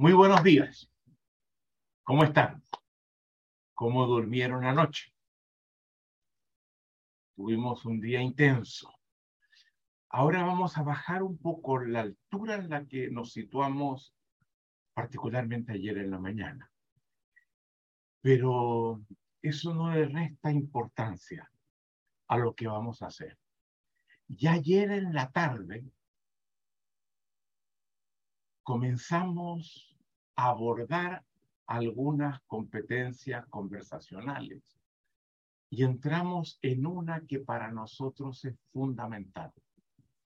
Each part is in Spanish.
Muy buenos días. ¿Cómo están? ¿Cómo durmieron anoche? Tuvimos un día intenso. Ahora vamos a bajar un poco la altura en la que nos situamos, particularmente ayer en la mañana. Pero eso no le resta importancia a lo que vamos a hacer. Ya ayer en la tarde comenzamos abordar algunas competencias conversacionales y entramos en una que para nosotros es fundamental,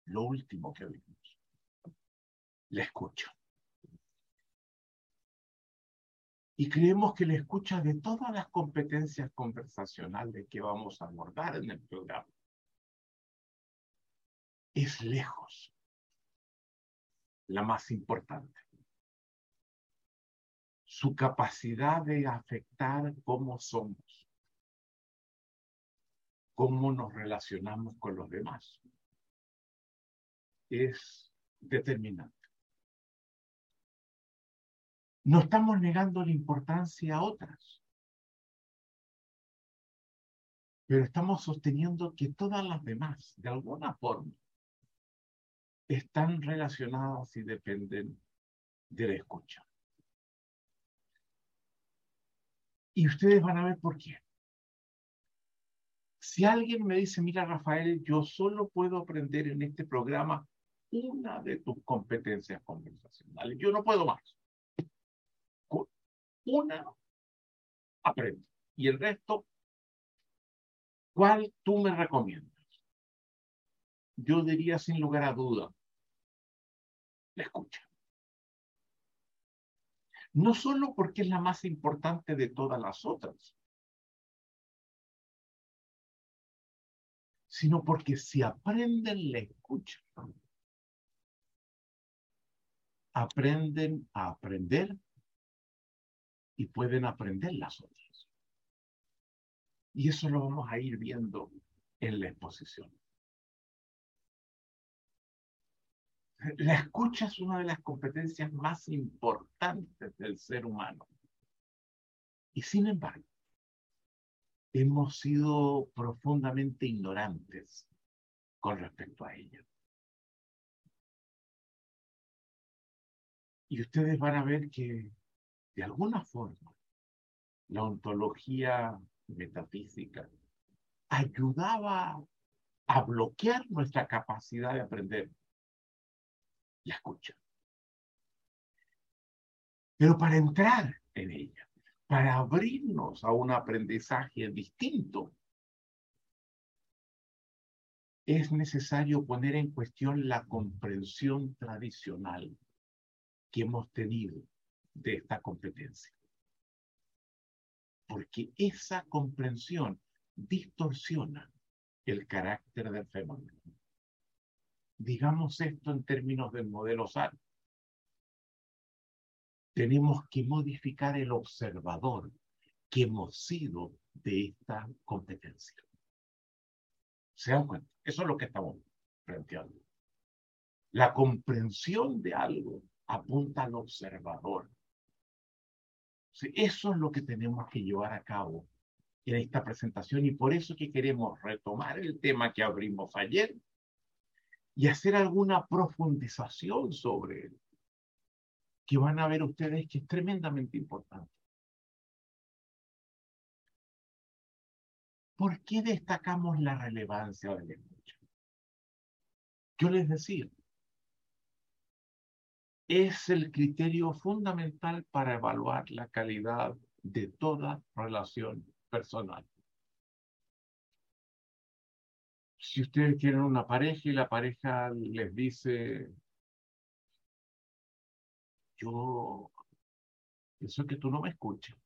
lo último que vimos, la escucha. Y creemos que la escucha de todas las competencias conversacionales que vamos a abordar en el programa es lejos la más importante. Su capacidad de afectar cómo somos, cómo nos relacionamos con los demás, es determinante. No estamos negando la importancia a otras, pero estamos sosteniendo que todas las demás, de alguna forma, están relacionadas y dependen de la escucha. Y ustedes van a ver por qué. Si alguien me dice, mira Rafael, yo solo puedo aprender en este programa una de tus competencias conversacionales, yo no puedo más. Una, aprendo. Y el resto, ¿cuál tú me recomiendas? Yo diría sin lugar a duda, escucha. No solo porque es la más importante de todas las otras, sino porque si aprenden la escucha, aprenden a aprender y pueden aprender las otras. Y eso lo vamos a ir viendo en la exposición. La escucha es una de las competencias más importantes del ser humano. Y sin embargo, hemos sido profundamente ignorantes con respecto a ella. Y ustedes van a ver que, de alguna forma, la ontología metafísica ayudaba a bloquear nuestra capacidad de aprender la escucha. Pero para entrar en ella, para abrirnos a un aprendizaje distinto, es necesario poner en cuestión la comprensión tradicional que hemos tenido de esta competencia. Porque esa comprensión distorsiona el carácter del fenómeno. Digamos esto en términos del modelo SAR. Tenemos que modificar el observador que hemos sido de esta competencia. ¿Se dan cuenta? Eso es lo que estamos planteando. La comprensión de algo apunta al observador. Eso es lo que tenemos que llevar a cabo en esta presentación y por eso que queremos retomar el tema que abrimos ayer y hacer alguna profundización sobre él, que van a ver ustedes que es tremendamente importante. ¿Por qué destacamos la relevancia de la escucha? Yo les decía, es el criterio fundamental para evaluar la calidad de toda relación personal si ustedes tienen una pareja y la pareja les dice, yo pienso que tú no me escuchas.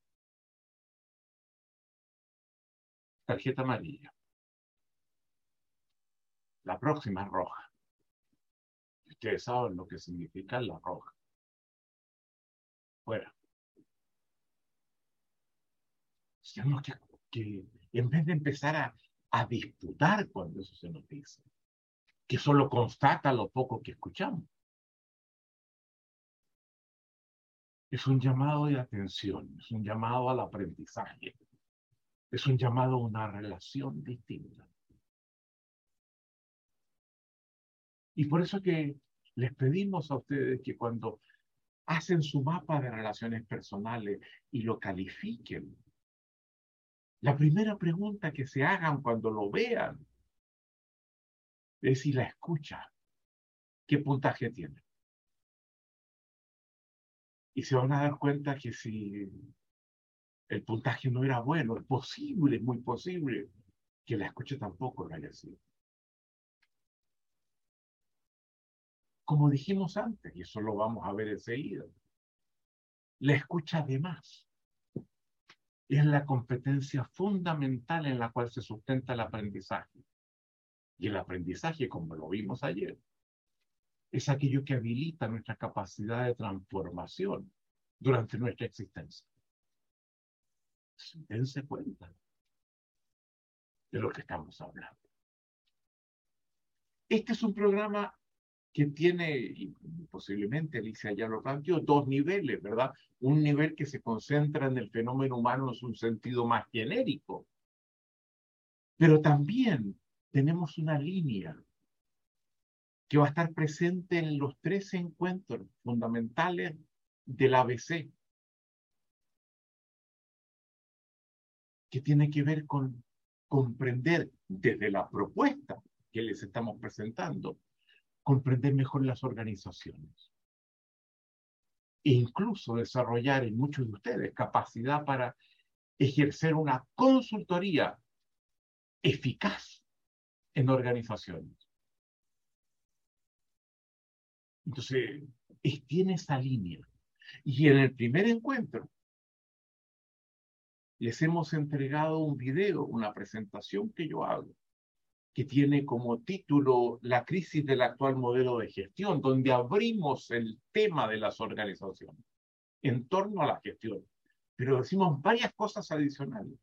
Tarjeta amarilla. La próxima es roja. Ustedes saben lo que significa la roja. Fuera. Tenemos que, que en vez de empezar a a disputar cuando eso se nos dice, que solo constata lo poco que escuchamos. Es un llamado de atención, es un llamado al aprendizaje, es un llamado a una relación distinta. Y por eso que les pedimos a ustedes que cuando hacen su mapa de relaciones personales y lo califiquen, la primera pregunta que se hagan cuando lo vean es si la escucha, qué puntaje tiene. Y se van a dar cuenta que si el puntaje no era bueno, es posible, es muy posible que la escucha tampoco lo haya sido. Como dijimos antes, y eso lo vamos a ver enseguida, la escucha de más es la competencia fundamental en la cual se sustenta el aprendizaje. Y el aprendizaje, como lo vimos ayer, es aquello que habilita nuestra capacidad de transformación durante nuestra existencia. Dense cuenta de lo que estamos hablando. Este es un programa que tiene, y posiblemente Alicia ya lo planteó, dos niveles, ¿verdad? Un nivel que se concentra en el fenómeno humano en un sentido más genérico, pero también tenemos una línea que va a estar presente en los tres encuentros fundamentales del ABC, que tiene que ver con comprender desde la propuesta que les estamos presentando, comprender mejor las organizaciones. E incluso desarrollar en muchos de ustedes capacidad para ejercer una consultoría eficaz en organizaciones. Entonces, tiene esa línea. Y en el primer encuentro, les hemos entregado un video, una presentación que yo hago, que tiene como título La crisis del actual modelo de gestión, donde abrimos el tema de las organizaciones en torno a la gestión. Pero decimos varias cosas adicionales.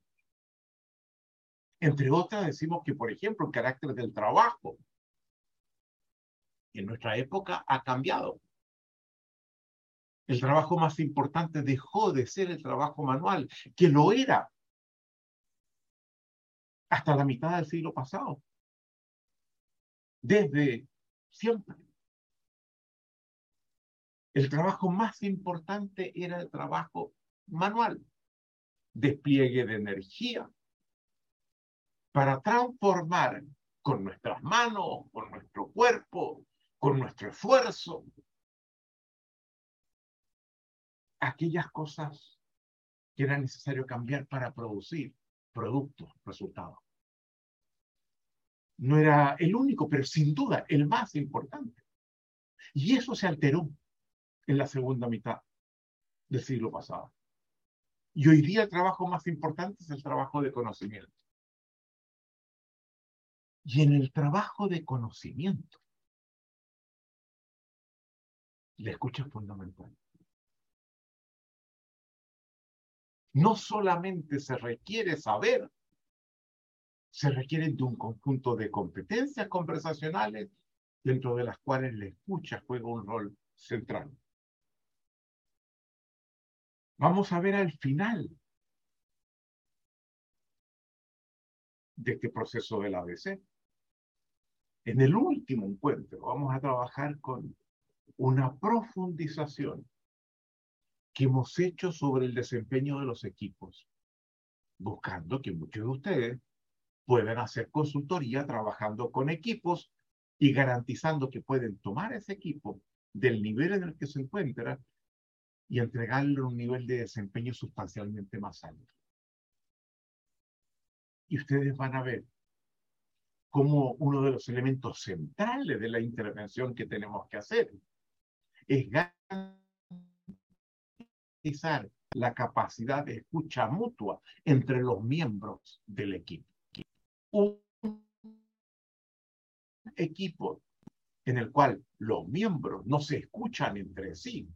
Entre otras, decimos que, por ejemplo, el carácter del trabajo en nuestra época ha cambiado. El trabajo más importante dejó de ser el trabajo manual, que lo era hasta la mitad del siglo pasado. Desde siempre. El trabajo más importante era el trabajo manual. Despliegue de energía, para transformar con nuestras manos, con nuestro cuerpo, con nuestro esfuerzo, aquellas cosas que era necesario cambiar para producir productos, resultados. No era el único, pero sin duda el más importante. Y eso se alteró en la segunda mitad del siglo pasado. Y hoy día el trabajo más importante es el trabajo de conocimiento. Y en el trabajo de conocimiento, la escucha es fundamental. No solamente se requiere saber, se requiere de un conjunto de competencias conversacionales dentro de las cuales la escucha juega un rol central. Vamos a ver al final de este proceso del ABC en el último encuentro vamos a trabajar con una profundización que hemos hecho sobre el desempeño de los equipos, buscando que muchos de ustedes puedan hacer consultoría trabajando con equipos y garantizando que pueden tomar ese equipo del nivel en el que se encuentra y entregarle un nivel de desempeño sustancialmente más alto. Y ustedes van a ver como uno de los elementos centrales de la intervención que tenemos que hacer es garantizar la capacidad de escucha mutua entre los miembros del equipo. Un equipo en el cual los miembros no se escuchan entre sí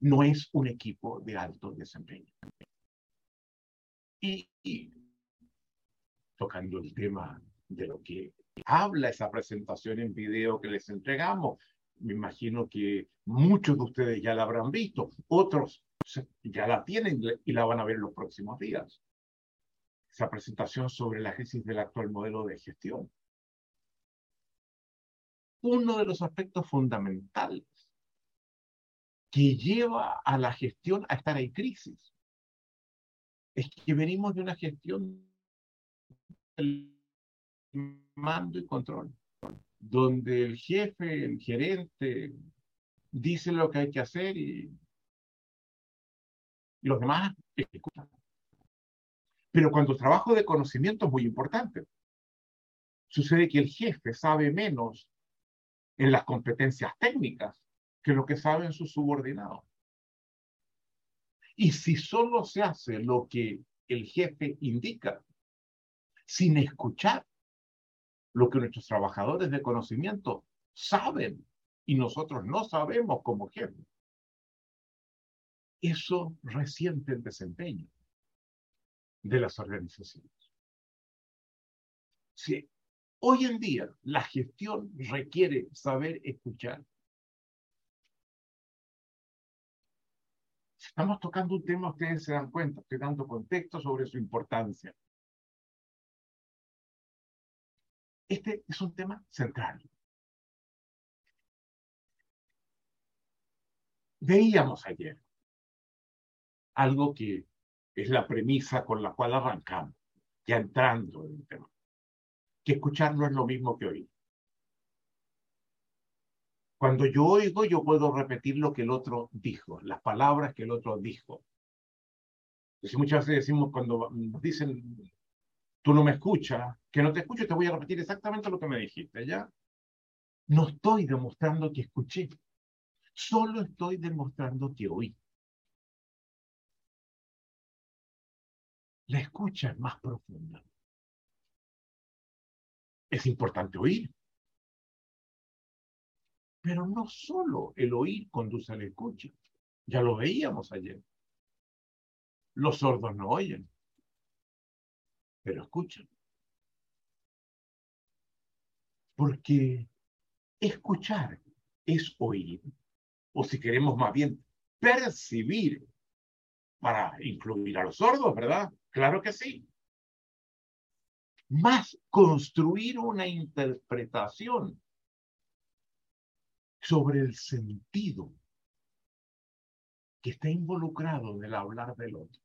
no es un equipo de alto desempeño. y tocando el tema de lo que habla esa presentación en video que les entregamos. me imagino que muchos de ustedes ya la habrán visto, otros ya la tienen y la van a ver en los próximos días. Esa presentación sobre la crisis del actual modelo de gestión. Uno de los aspectos fundamentales que lleva a la gestión a estar en crisis es que venimos de una gestión del mando y control, donde el jefe, el gerente, dice lo que hay que hacer y, los demás escuchan. Pero cuando el trabajo de conocimiento es muy importante, sucede que el jefe sabe menos en las competencias técnicas que lo que saben sus subordinados. Y si solo se hace lo que el jefe indica, sin escuchar lo que nuestros trabajadores de conocimiento saben y nosotros no sabemos como jefe, eso resiente el desempeño de las organizaciones. Si hoy en día la gestión requiere saber escuchar, Estamos tocando un tema, ustedes se dan cuenta, estoy dando contexto sobre su importancia. Este es un tema central. Veíamos ayer algo que es la premisa con la cual arrancamos, ya entrando en el tema, que escuchar no es lo mismo que oír. Cuando yo oigo, yo puedo repetir lo que el otro dijo, las palabras que el otro dijo. Entonces, muchas veces decimos cuando dicen, tú no me escuchas, que no te escucho, te voy a repetir exactamente lo que me dijiste, ¿ya? No estoy demostrando que escuché, solo estoy demostrando que oí. La escucha es más profunda. Es importante oír, pero no solo el oír conduce a la escucha. Ya lo veíamos ayer. Los sordos no oyen, pero escuchan. Porque escuchar es oír, o si queremos más bien, percibir para incluir a los sordos, ¿verdad? Claro que sí. Más construir una interpretación sobre el sentido que está involucrado en el hablar del otro.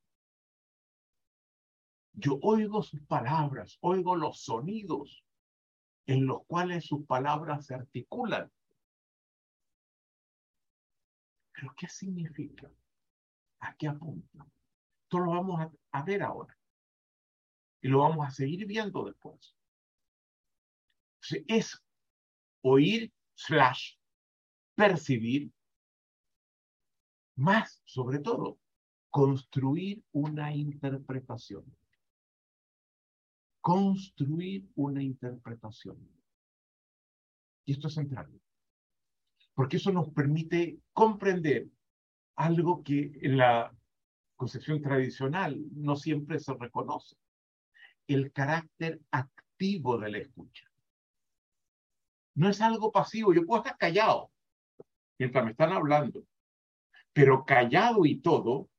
Yo oigo sus palabras, oigo los sonidos en los cuales sus palabras se articulan. Pero ¿qué significa? ¿A qué apunta? Esto lo vamos a, ver ahora. Y lo vamos a seguir viendo después. Es oír slash percibir, más sobre todo, construir una interpretación. Construir una interpretación. Y esto es central. Porque eso nos permite comprender algo que en la concepción tradicional no siempre se reconoce. El carácter activo de la escucha. No es algo pasivo. Yo puedo estar callado mientras me están hablando. Pero callado y todo,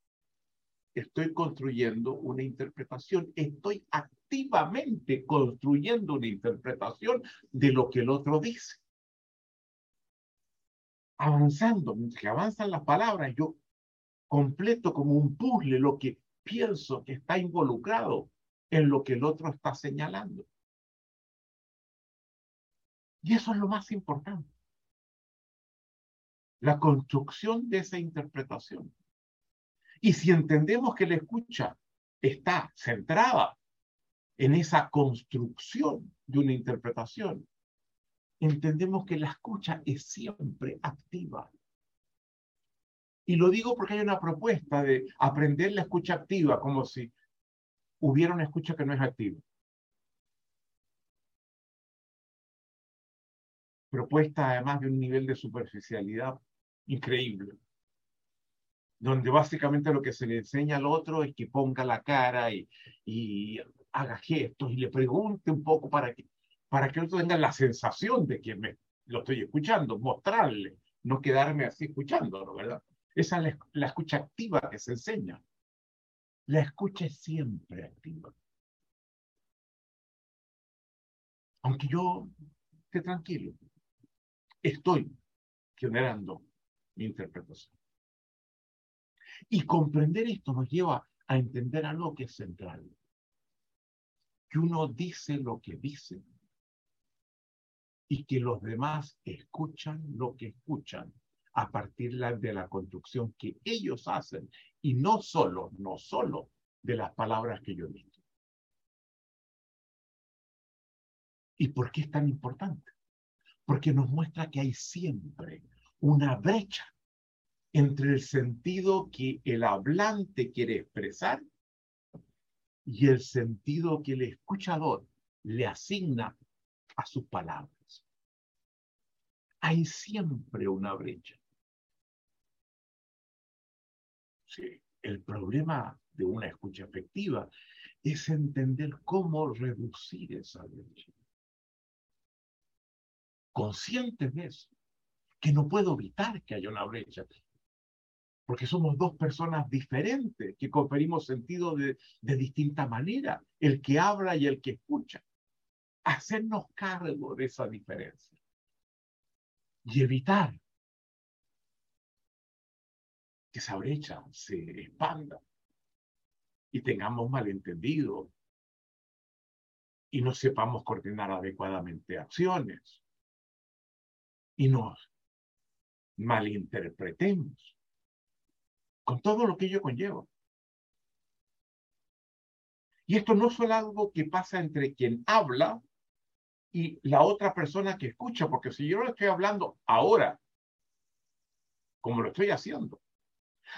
estoy construyendo una interpretación, estoy activamente construyendo una interpretación de lo que el otro dice. Avanzando, mientras que avanzan las palabras, yo completo como un puzzle lo que pienso que está involucrado en lo que el otro está señalando. Y eso es lo más importante la construcción de esa interpretación. Y si entendemos que la escucha está centrada en esa construcción de una interpretación, entendemos que la escucha es siempre activa. Y lo digo porque hay una propuesta de aprender la escucha activa como si hubiera una escucha que no es activa. Propuesta además de un nivel de superficialidad increíble, donde básicamente lo que se le enseña al otro es que ponga la cara y, y haga gestos y le pregunte un poco para que, para que el otro tenga la sensación de que me, lo estoy escuchando, mostrarle, no quedarme así escuchándolo, ¿verdad? Esa es la, escucha activa que se enseña. La escucha es siempre activa. Aunque yo esté tranquilo, estoy generando mi interpretación. Y comprender esto nos lleva a entender algo que es central. Que uno dice lo que dice y que los demás escuchan lo que escuchan a partir de la construcción que ellos hacen y no solo, no solo de las palabras que yo digo. ¿Y por qué es tan importante? Porque nos muestra que hay siempre una brecha entre el sentido que el hablante quiere expresar y el sentido que el escuchador le asigna a sus palabras. Hay siempre una brecha. El problema de una escucha efectiva es entender cómo reducir esa brecha. Consciente de eso, que no puedo evitar que haya una brecha, porque somos dos personas diferentes que conferimos sentido de, de distinta manera, el que habla y el que escucha. Hacernos cargo de esa diferencia y evitar que esa brecha se expanda y tengamos malentendido y no sepamos coordinar adecuadamente acciones y nos malinterpretemos con todo lo que ello conlleva. Y esto no es algo que pasa entre quien habla y la otra persona que escucha, porque si yo lo estoy hablando ahora, como lo estoy haciendo,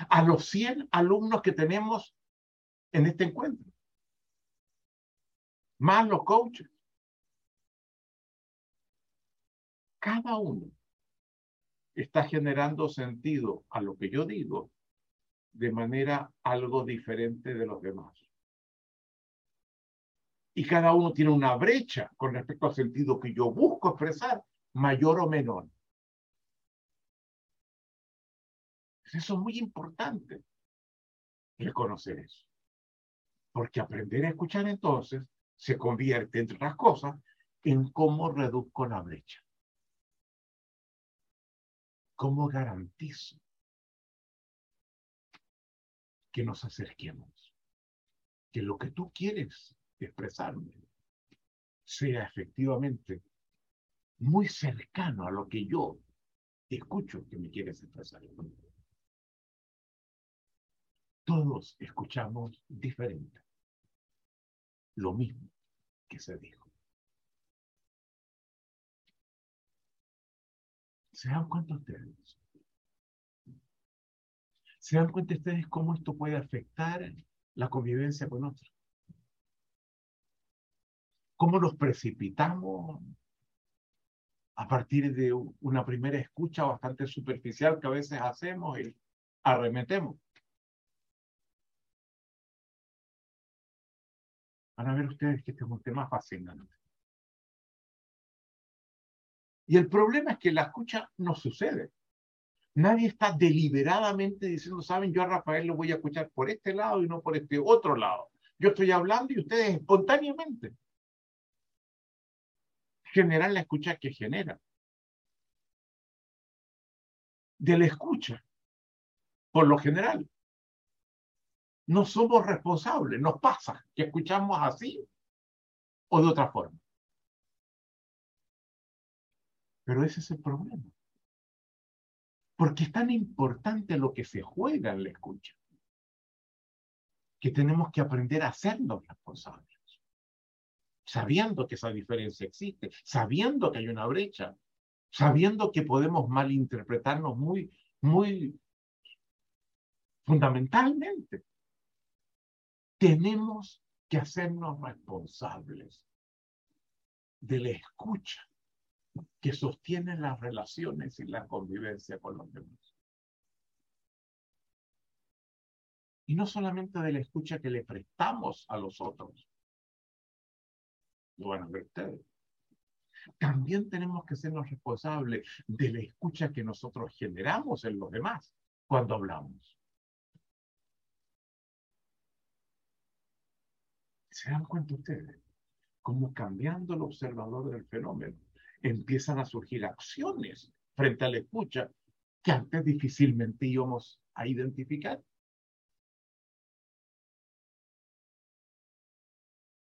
a los 100 alumnos que tenemos en este encuentro, más los coaches, cada uno está generando sentido a lo que yo digo de manera algo diferente de los demás. Y cada uno tiene una brecha con respecto al sentido que yo busco expresar, mayor o menor. Eso es muy importante, reconocer eso. Porque aprender a escuchar entonces se convierte, entre otras cosas, en cómo reduzco la brecha. ¿Cómo garantizo que nos acerquemos? Que lo que tú quieres expresarme sea efectivamente muy cercano a lo que yo escucho que me quieres expresar. Todos escuchamos diferente. Lo mismo que se dijo. ¿Se dan cuenta ustedes? ¿Se dan cuenta ustedes cómo esto puede afectar la convivencia con otros? ¿Cómo nos precipitamos a partir de una primera escucha bastante superficial que a veces hacemos y arremetemos? Van a ver ustedes que este es un tema fascinante. Y el problema es que la escucha no sucede. Nadie está deliberadamente diciendo, saben, yo a Rafael lo voy a escuchar por este lado y no por este otro lado. Yo estoy hablando y ustedes espontáneamente generan la escucha que genera. De la escucha, por lo general, no somos responsables, nos pasa que escuchamos así o de otra forma. Pero ese es el problema. Porque es tan importante lo que se juega en la escucha, que tenemos que aprender a hacernos responsables, sabiendo que esa diferencia existe, sabiendo que hay una brecha, sabiendo que podemos malinterpretarnos muy, muy fundamentalmente tenemos que hacernos responsables de la escucha que sostiene las relaciones y la convivencia con los demás. Y no solamente de la escucha que le prestamos a los otros, lo ustedes, también tenemos que sernos responsables de la escucha que nosotros generamos en los demás cuando hablamos. ¿Se dan cuenta ustedes? Como cambiando el observador del fenómeno, empiezan a surgir acciones frente a la escucha que antes difícilmente íbamos a identificar.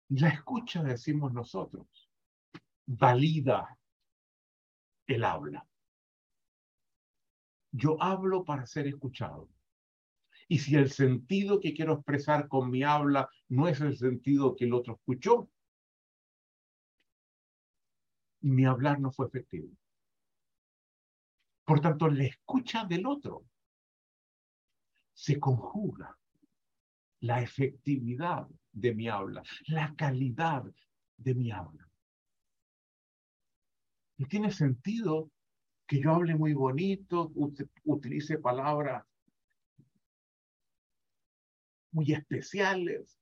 La escucha, decimos nosotros, valida el habla. Yo hablo para ser escuchado. Y si el sentido que quiero expresar con mi habla no es el sentido que el otro escuchó, mi hablar no fue efectivo. Por tanto, la escucha del otro se conjuga la efectividad de mi habla, la calidad de mi habla. Y tiene sentido que yo hable muy bonito, utilice palabras muy especiales.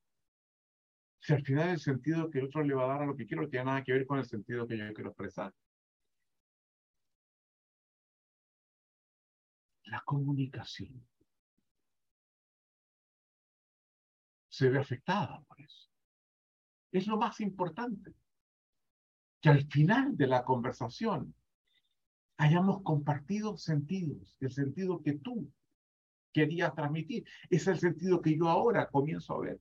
Si al final el sentido que el otro le va a dar a lo que quiero no tiene nada que ver con el sentido que yo quiero expresar. La comunicación se ve afectada por eso. Es lo más importante. Que al final de la conversación hayamos compartido sentidos, el sentido que tú quería transmitir. Es el sentido que yo ahora comienzo a ver.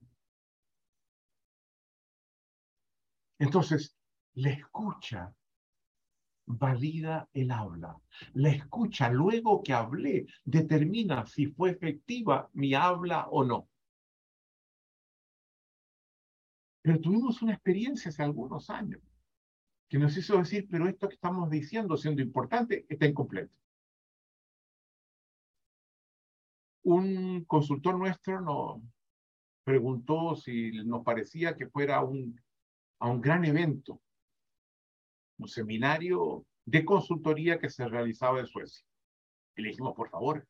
Entonces, la escucha valida el habla. La escucha luego que hablé determina si fue efectiva mi habla o no. Pero tuvimos una experiencia hace algunos años que nos hizo decir, pero esto que estamos diciendo, siendo importante, está incompleto. Un consultor nuestro nos preguntó si nos parecía que fuera un, a un gran evento, un seminario de consultoría que se realizaba en Suecia. Y le dijimos, por favor,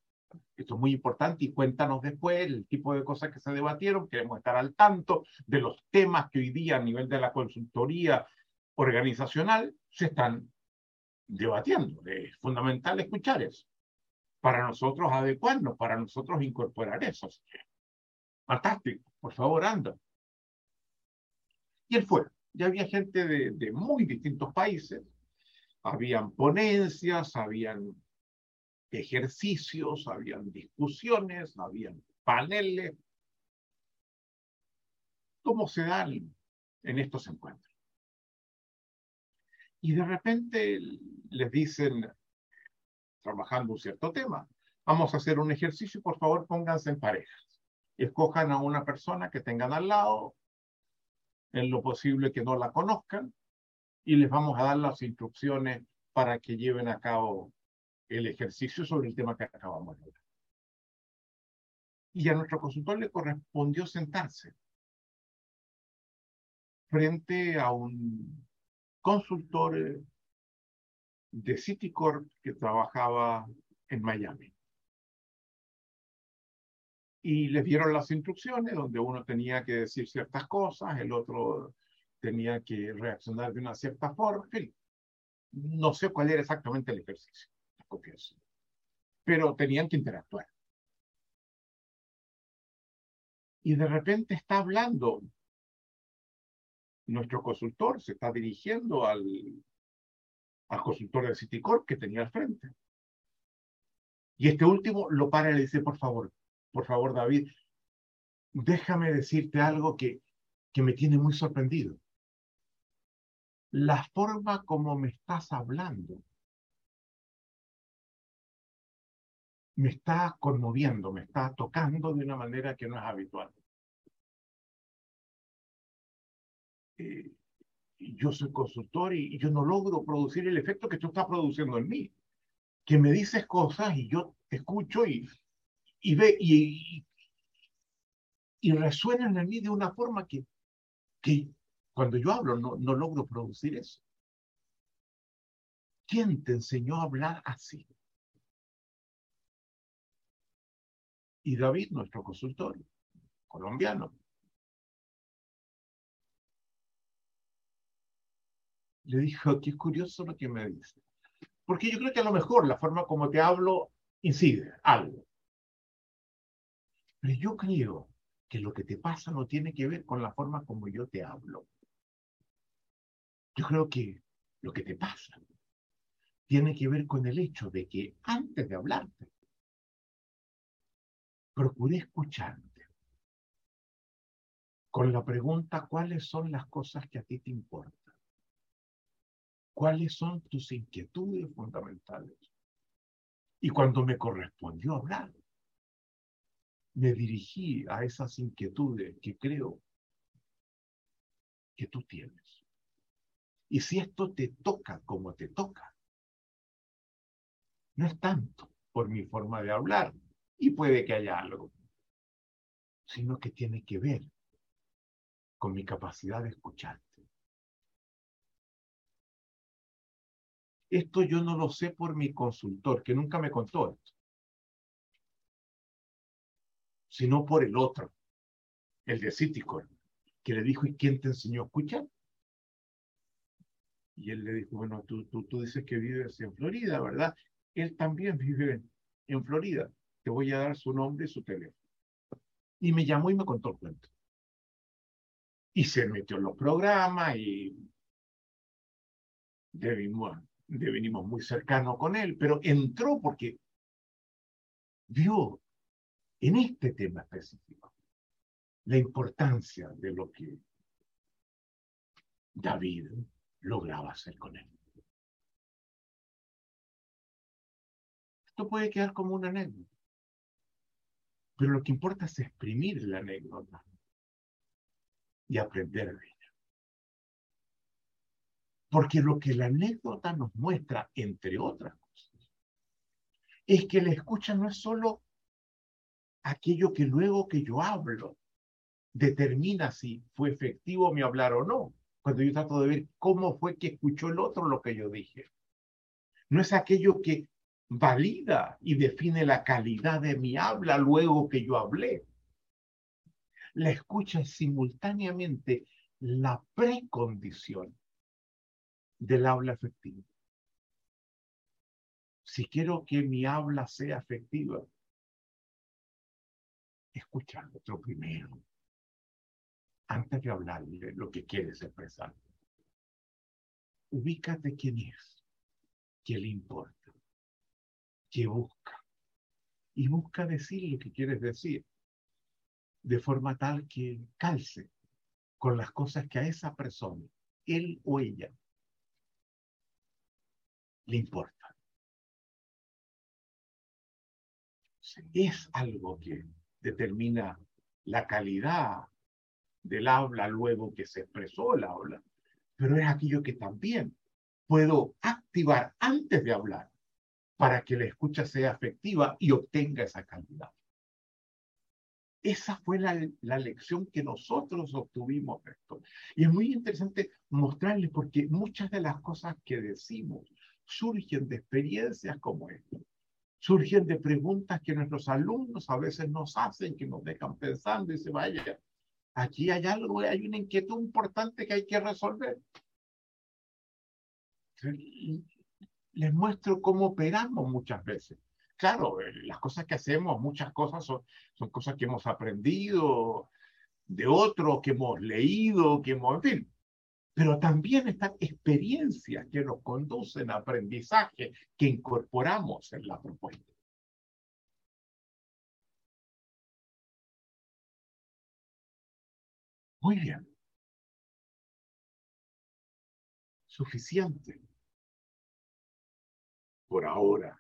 esto es muy importante y cuéntanos después el tipo de cosas que se debatieron. Queremos estar al tanto de los temas que hoy día a nivel de la consultoría organizacional se están debatiendo. Es fundamental escuchar eso para nosotros adecuarnos, para nosotros incorporar eso. Fantástico, por favor, anda. Y él fue. Ya había gente de, muy distintos países, habían ponencias, habían ejercicios, habían discusiones, habían paneles. ¿Cómo se dan en estos encuentros? Y de repente les dicen, trabajando un cierto tema. Vamos a hacer un ejercicio por favor pónganse en parejas. Escojan a una persona que tengan al lado, en lo posible que no la conozcan, y les vamos a dar las instrucciones para que lleven a cabo el ejercicio sobre el tema que acabamos de hablar. Y a nuestro consultor le correspondió sentarse frente a un consultor de Citicorp que trabajaba en Miami. Y les dieron las instrucciones donde uno tenía que decir ciertas cosas, el otro tenía que reaccionar de una cierta forma. En no sé cuál era exactamente el ejercicio, confieso. Pero tenían que interactuar. Y de repente está hablando nuestro consultor, se está dirigiendo al al consultor de Citicorp que tenía al frente. Y este último lo para y le dice, por favor, por favor, David, déjame decirte algo que, que me tiene muy sorprendido. La forma como me estás hablando me está conmoviendo, me está tocando de una manera que no es habitual. Eh, yo soy consultor y, yo no logro producir el efecto que tú estás produciendo en mí. Que me dices cosas y yo escucho y, y ve y, y resuenan en mí de una forma que, que cuando yo hablo no, no logro producir eso. ¿Quién te enseñó a hablar así? Y David, nuestro consultor colombiano, Le dijo, qué curioso lo que me dice. Porque yo creo que a lo mejor la forma como te hablo incide algo. Pero yo creo que lo que te pasa no tiene que ver con la forma como yo te hablo. Yo creo que lo que te pasa tiene que ver con el hecho de que antes de hablarte, procuré escucharte con la pregunta cuáles son las cosas que a ti te importan, cuáles son tus inquietudes fundamentales. Y cuando me correspondió hablar, me dirigí a esas inquietudes que creo que tú tienes. Y si esto te toca como te toca, no es tanto por mi forma de hablar, y puede que haya algo, sino que tiene que ver con mi capacidad de escucharte. Esto yo no lo sé por mi consultor, que nunca me contó esto, sino por el otro, el de Citicor, que le dijo, ¿y quién te enseñó a escuchar? Y él le dijo, bueno, tú, tú, tú dices que vives en Florida, ¿verdad? Él también vive en Florida. Te voy a dar su nombre y su teléfono. Y me llamó y me contó el cuento. Y se metió en los programas y devenimos, devenimos muy cercanos con él, pero entró porque vio en este tema específico la importancia de lo que David lograba hacer con él. Esto puede quedar como una anécdota. Pero lo que importa es exprimir la anécdota y aprender de. Porque lo que la anécdota nos muestra, entre otras cosas, es que la escucha no es solo aquello que luego que yo hablo determina si fue efectivo mi hablar o no. Cuando yo trato de ver cómo fue que escuchó el otro lo que yo dije. No es aquello que valida y define la calidad de mi habla luego que yo hablé. La escucha es simultáneamente la precondición del habla efectiva. Si quiero que mi habla sea efectiva, escucha al otro primero, antes de hablarle lo que quieres expresar. Ubícate quién es, qué le importa que busca. Y busca decir lo que quieres decir, de forma tal que calce con las cosas que a esa persona, él o ella, le importa. Es algo que determina la calidad del habla luego que se expresó el habla, pero es aquello que también puedo activar antes de hablar para que la escucha sea efectiva y obtenga esa calidad. Esa fue la, la, lección que nosotros obtuvimos. Y es muy interesante mostrarles porque muchas de las cosas que decimos surgen de experiencias como esta. Surgen de preguntas que nuestros alumnos a veces nos hacen, que nos dejan pensando y se vaya, aquí hay algo, hay una inquietud importante que hay que resolver les muestro cómo operamos muchas veces. Claro, eh, las cosas que hacemos, muchas cosas son, son cosas que hemos aprendido de otros, que hemos leído, que hemos, en. Pero también están experiencias que nos conducen a aprendizaje que incorporamos en la propuesta. Muy bien. Suficiente por ahora,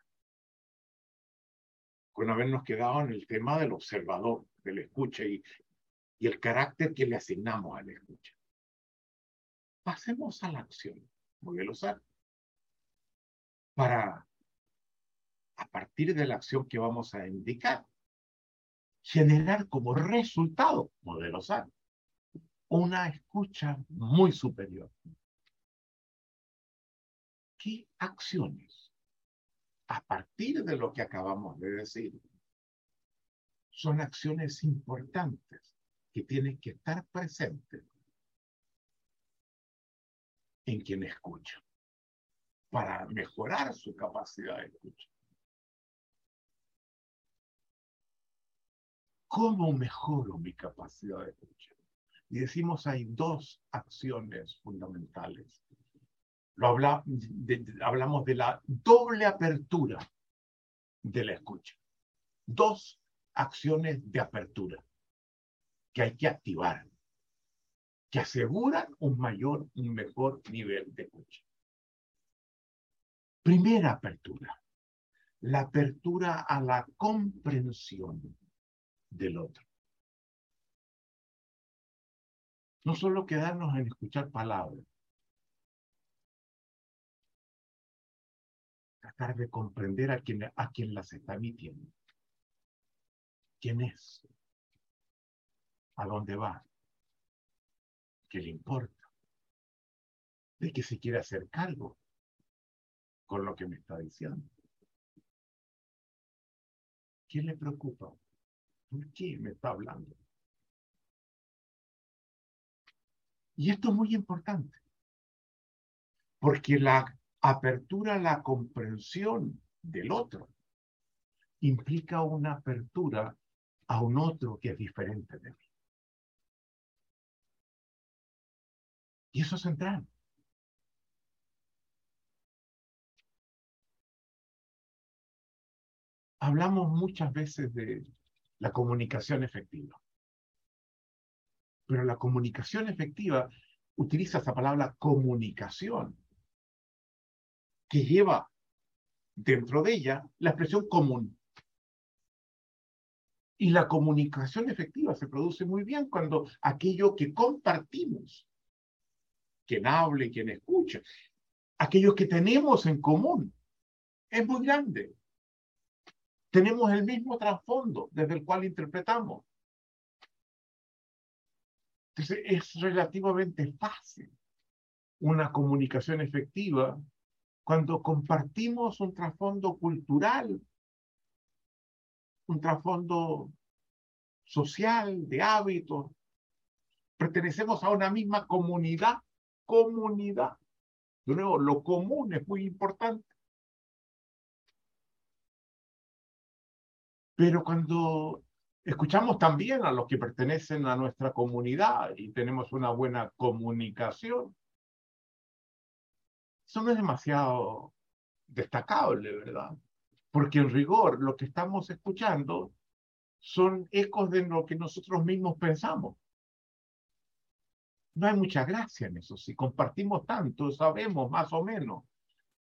con habernos quedado en el tema del observador, del escucha y, y el carácter que le asignamos al escucha. Pasemos a la acción, modelo SAR, para, a partir de la acción que vamos a indicar, generar como resultado, modelo SAR, una escucha muy superior. ¿Qué acciones a partir de lo que acabamos de decir, son acciones importantes que tienen que estar presentes en quien escucha para mejorar su capacidad de escucha. ¿Cómo mejoro mi capacidad de escucha? Y decimos hay dos acciones fundamentales. Lo hablamos de la doble apertura de la escucha. Dos acciones de apertura que hay que activar, que aseguran un mayor, un mejor nivel de escucha. Primera apertura, la apertura a la comprensión del otro. No solo quedarnos en escuchar palabras, tratar de comprender a quien, a quien las está emitiendo. ¿Quién es? ¿A dónde va? ¿Qué le importa? ¿De qué se quiere hacer cargo con lo que me está diciendo? ¿Qué le preocupa? ¿Por qué me está hablando? Y esto es muy importante, porque la apertura a la comprensión del otro implica una apertura a un otro que es diferente de mí. Y eso es central. Hablamos muchas veces de la comunicación efectiva. Pero la comunicación efectiva utiliza esa palabra comunicación, que lleva dentro de ella la expresión común. Y la comunicación efectiva se produce muy bien cuando aquello que compartimos, quien hable, quien escucha, aquello que tenemos en común, es muy grande. Tenemos el mismo trasfondo desde el cual interpretamos. Entonces es relativamente fácil una comunicación efectiva cuando compartimos un trasfondo cultural, un trasfondo social, de hábitos, pertenecemos a una misma comunidad, comunidad. De nuevo, lo común es muy importante. Pero cuando escuchamos también a los que pertenecen a nuestra comunidad y tenemos una buena comunicación. Eso no es demasiado destacable, ¿verdad? Porque en rigor lo que estamos escuchando son ecos de lo que nosotros mismos pensamos. No hay mucha gracia en eso. Si compartimos tanto, sabemos más o menos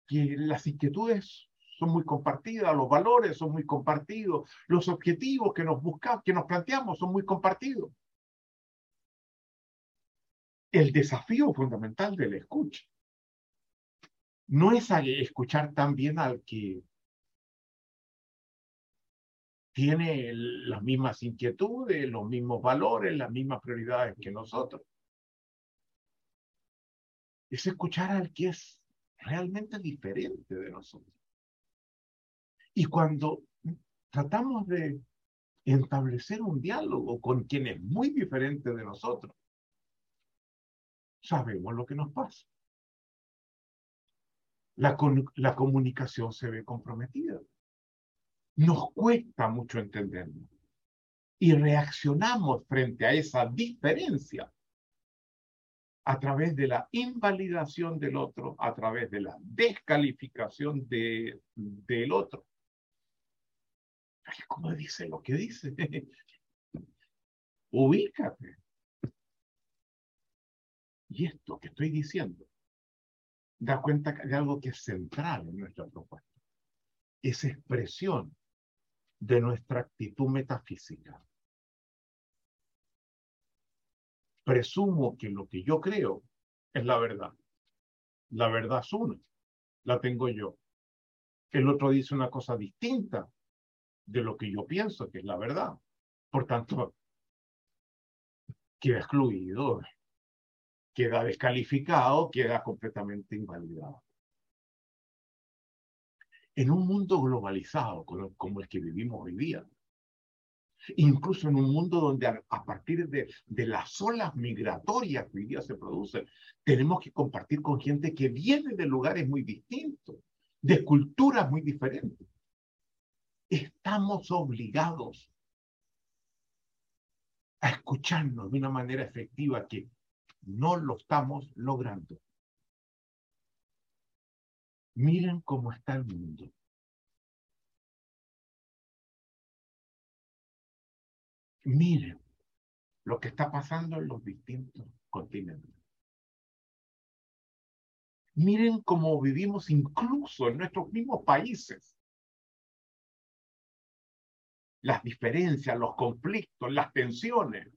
que las inquietudes son muy compartidas, los valores son muy compartidos, los objetivos que nos buscamos, que nos planteamos son muy compartidos. El desafío fundamental de la escucha no es escuchar también al que tiene las mismas inquietudes, los mismos valores, las mismas prioridades que nosotros. Es escuchar al que es realmente diferente de nosotros. Y cuando tratamos de establecer un diálogo con quien es muy diferente de nosotros, sabemos lo que nos pasa. La, la comunicación se ve comprometida. Nos cuesta mucho entenderlo. Y reaccionamos frente a esa diferencia a través de la invalidación del otro, a través de la descalificación de, del otro. ¿Cómo dice lo que dice? Ubícate. Y esto que estoy diciendo da cuenta de algo que es central en nuestra propuesta. Es expresión de nuestra actitud metafísica. Presumo que lo que yo creo es la verdad. La verdad es una, la tengo yo. El otro dice una cosa distinta, de lo que yo pienso que es la verdad. Por tanto, queda excluido, queda descalificado, queda completamente invalidado. En un mundo globalizado como el que vivimos hoy día, Incluso en un mundo donde a, partir de, de, las olas migratorias que hoy día se producen, tenemos que compartir con gente que viene de lugares muy distintos, de culturas muy diferentes. Estamos obligados a escucharnos de una manera efectiva que no lo estamos logrando. Miren cómo está el mundo. Miren lo que está pasando en los distintos continentes. Miren cómo vivimos incluso en nuestros mismos países. Las diferencias, los conflictos, las tensiones.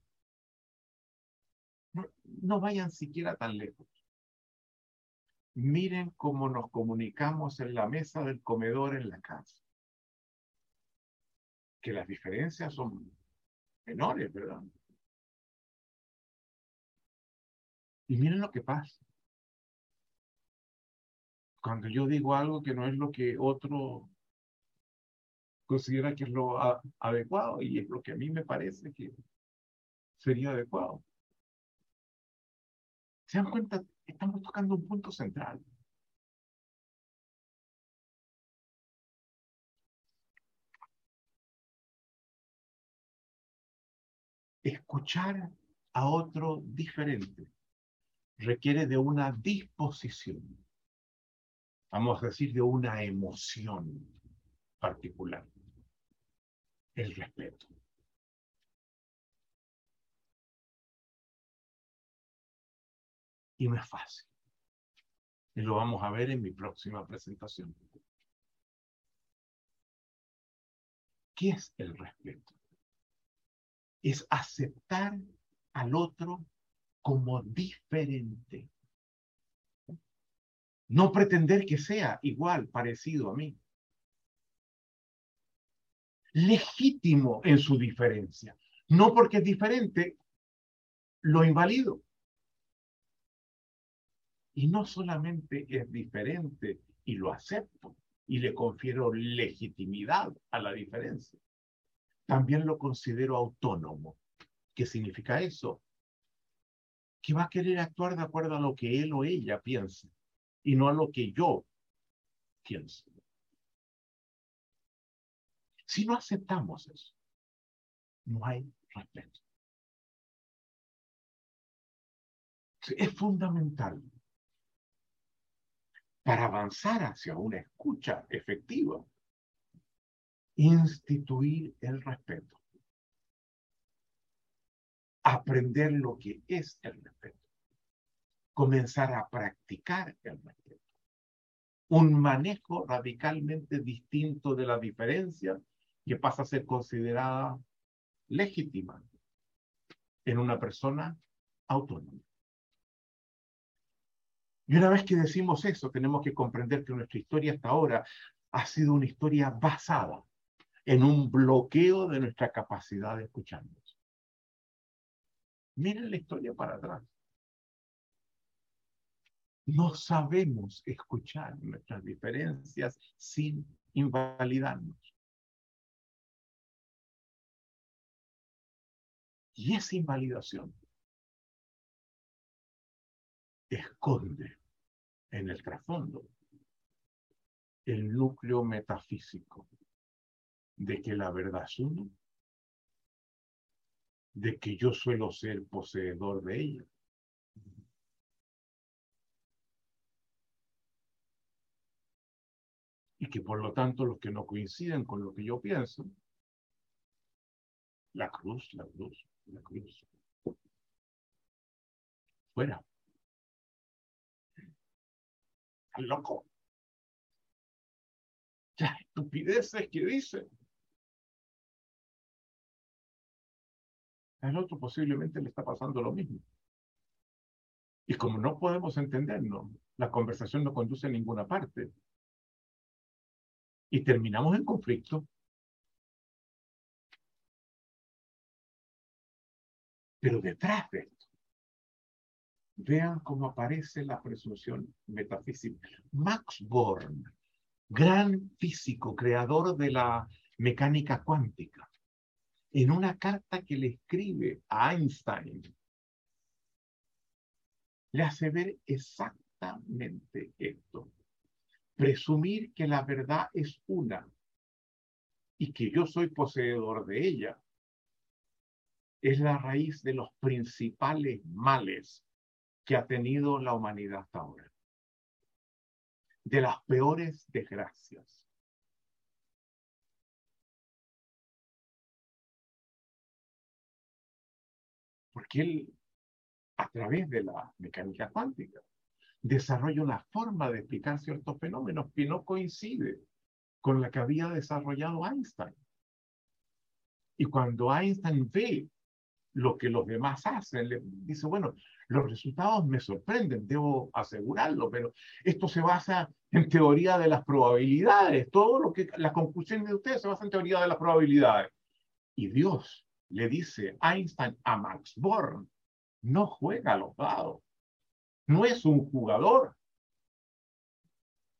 No, vayan siquiera tan lejos. Miren cómo nos comunicamos en la mesa del comedor en la casa. Que las diferencias son menores, ¿verdad? Y miren lo que pasa. Cuando yo digo algo que no es lo que otro considera que es lo adecuado y es lo que a mí me parece que sería adecuado. ¿Se dan cuenta? Estamos tocando un punto central. Escuchar a otro diferente requiere de una disposición, vamos a decir, de una emoción particular, el respeto. Y no es fácil. Y lo vamos a ver en mi próxima presentación. ¿Qué es el respeto? Es aceptar al otro como diferente. No pretender que sea igual, parecido a mí. Legítimo en su diferencia. No porque es diferente, lo invalido. Y no solamente es diferente y lo acepto y le confiero legitimidad a la diferencia, también lo considero autónomo. ¿Qué significa eso? Que va a querer actuar de acuerdo a lo que él o ella piense y no a lo que yo pienso. Si no aceptamos eso, no hay respeto. Es fundamental para avanzar hacia una escucha efectiva instituir el respeto. Aprender lo que es el respeto. Comenzar a practicar el respeto. Un manejo radicalmente distinto de la diferencia que pasa a ser considerada legítima en una persona autónoma. Y una vez que decimos eso, tenemos que comprender que nuestra historia hasta ahora ha sido una historia basada en un bloqueo de nuestra capacidad de escucharnos. Miren la historia para atrás. No sabemos escuchar nuestras diferencias sin invalidarnos. Y esa invalidación esconde en el trasfondo el núcleo metafísico de que la verdad es uno, de que yo suelo ser poseedor de ella. Y que por lo tanto los que no coinciden con lo que yo pienso, la cruz, la cruz, la cruz. Fuera. Loco. Estupideces que dicen. Al otro posiblemente le está pasando lo mismo. Y como no podemos entendernos, la conversación no conduce a ninguna parte. Y terminamos en conflicto. Pero detrás de esto, vean cómo aparece la presunción metafísica. Max Born, gran físico, creador de la mecánica cuántica, en una carta que le escribe a Einstein, le hace ver exactamente esto. Presumir que la verdad es una y que yo soy poseedor de ella es la raíz de los principales males que ha tenido la humanidad hasta ahora. De las peores desgracias. Porque él, a través de la mecánica cuántica, desarrolla una forma de explicar ciertos fenómenos que no coincide con la que había desarrollado Einstein. Y cuando Einstein ve lo que los demás hacen. Le dice, bueno, los resultados me sorprenden, debo asegurarlo, pero esto se basa en teoría de las probabilidades. Todo lo que, las conclusiones de ustedes se basan en teoría de las probabilidades. Y Dios le dice Einstein a Max Born, no juega a los dados, no es un jugador.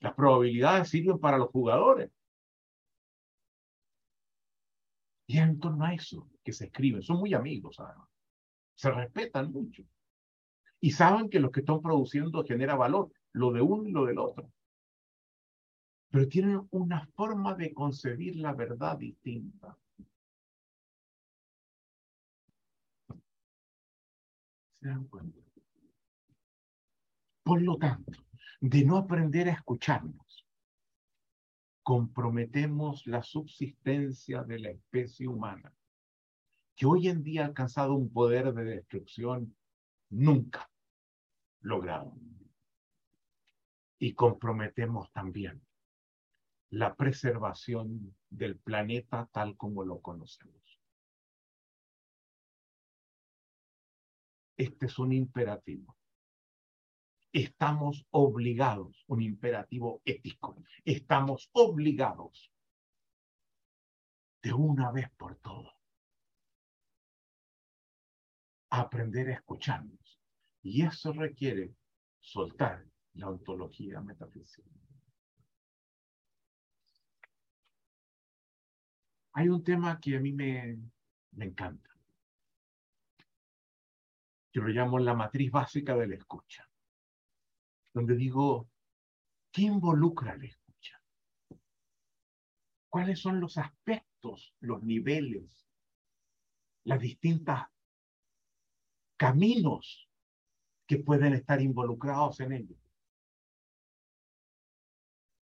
Las probabilidades sirven para los jugadores. Y en torno a eso que se escriben, son muy amigos además, se respetan mucho y saben que lo que están produciendo genera valor, lo de uno y lo del otro. Pero tienen una forma de concebir la verdad distinta. Por lo tanto, de no aprender a escucharnos, comprometemos la subsistencia de la especie humana, que hoy en día ha alcanzado un poder de destrucción nunca logrado. Y comprometemos también la preservación del planeta tal como lo conocemos. Este es un imperativo estamos obligados, un imperativo ético, estamos obligados de una vez por todas a aprender a escucharnos. Y eso requiere soltar la ontología metafísica. Hay un tema que a mí me, me encanta. Lo llamo la matriz básica de la escucha donde digo, ¿qué involucra la escucha? ¿Cuáles son los aspectos, los niveles, las distintas caminos que pueden estar involucrados en ello?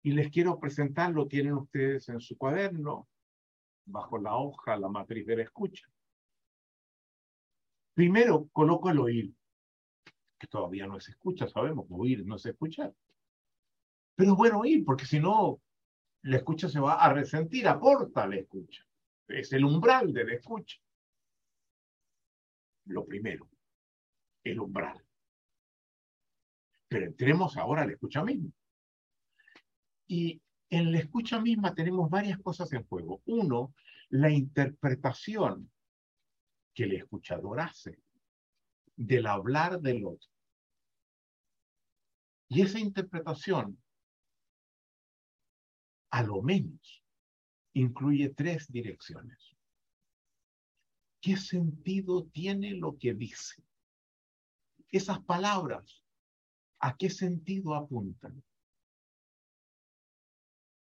Y les quiero presentar, lo tienen ustedes en su cuaderno, bajo la hoja, la matriz de la escucha. Primero coloco el oído que todavía no se escucha, sabemos, oír no se escucha. Pero es bueno oír, porque si no, la escucha se va a resentir, aporta la escucha. Es el umbral de la escucha. Lo primero, el umbral. Pero entremos ahora a la escucha misma. Y en la escucha misma tenemos varias cosas en juego. Uno, la interpretación que el escuchador hace del hablar del otro. Y esa interpretación, a lo menos, incluye tres direcciones. ¿Qué sentido tiene lo que dice? Esas palabras, ¿a qué sentido apuntan?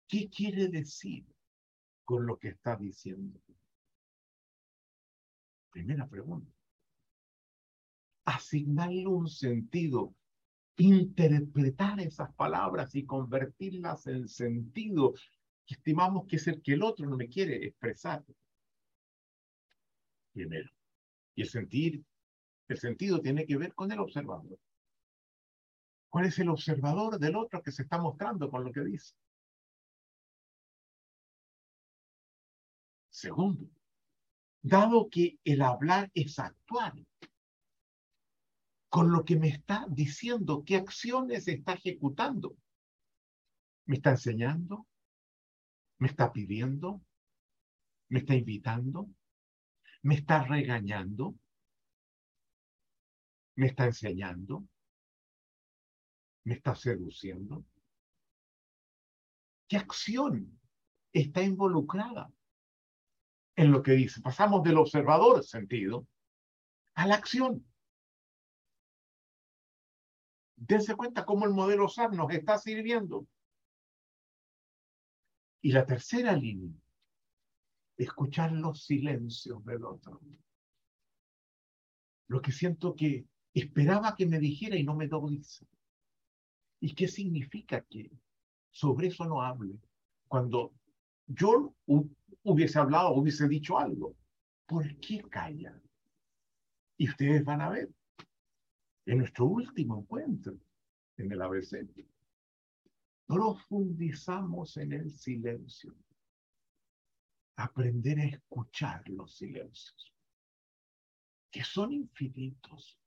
¿Qué quiere decir con lo que está diciendo? Primera pregunta asignarle un sentido, interpretar esas palabras y convertirlas en sentido que estimamos que es el que el otro no me quiere expresar. Primero. Y el sentir, el sentido tiene que ver con el observador. ¿Cuál es el observador del otro que se está mostrando con lo que dice? Segundo, dado que el hablar es actual, con lo que me está diciendo, qué acciones está ejecutando. ¿Me está enseñando? ¿Me está pidiendo? ¿Me está invitando? ¿Me está regañando? ¿Me está enseñando? ¿Me está seduciendo? ¿Qué acción está involucrada en lo que dice. Pasamos del observador sentido a la acción. Dense cuenta cómo el modelo SAR nos está sirviendo. Y la tercera línea, escuchar los silencios del otro. Lo que siento que esperaba que me dijera y no me lo dice. ¿Y qué significa que sobre eso no hable? Cuando yo hubiese hablado, hubiese dicho algo, ¿por qué calla? Y ustedes van a ver, en nuestro último encuentro, en el ABC, profundizamos en el silencio. Aprender a escuchar los silencios, que son infinitos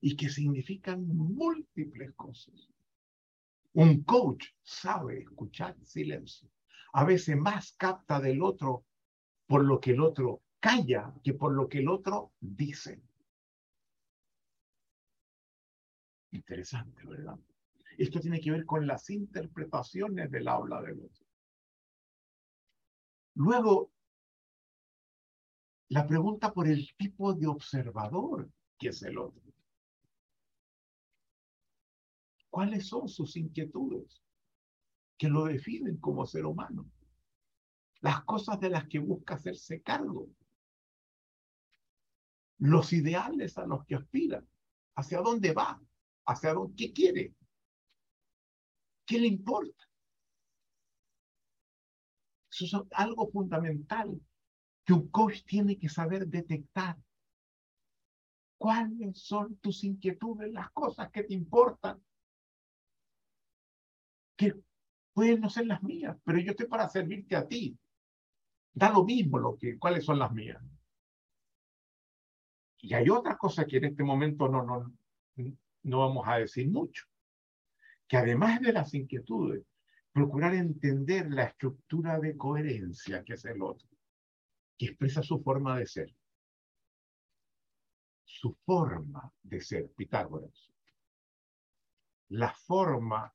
y que significan múltiples cosas. Un coach sabe escuchar silencio. A veces más capta del otro por lo que el otro calla que por lo que el otro dice. Interesante, ¿verdad? Esto tiene que ver con las interpretaciones del habla del otro. Luego, la pregunta por el tipo de observador que es el otro. ¿Cuáles son sus inquietudes que lo definen como ser humano? Las cosas de las que busca hacerse cargo. Los ideales a los que aspira. ¿Hacia dónde va? ¿Hacia dónde? ¿Qué quiere? ¿Qué le importa? Eso es algo fundamental que un coach tiene que saber detectar. ¿Cuáles son tus inquietudes, las cosas que te importan? que pueden no ser las mías, pero yo estoy para servirte a ti. Da lo mismo lo que, cuáles son las mías. Y hay otra cosa que en este momento no, no, no vamos a decir mucho, que además de las inquietudes, procurar entender la estructura de coherencia que es el otro, que expresa su forma de ser. Su forma de ser, Pitágoras. La forma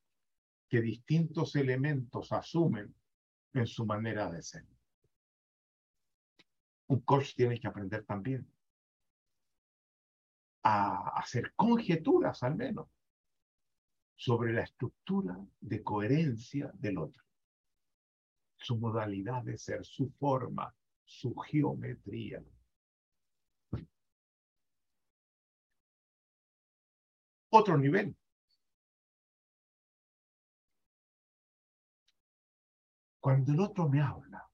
que distintos elementos asumen en su manera de ser. Un coach tiene que aprender también a hacer conjeturas al menos sobre la estructura de coherencia del otro, su modalidad de ser, su forma, su geometría. Otro nivel Cuando el otro me habla,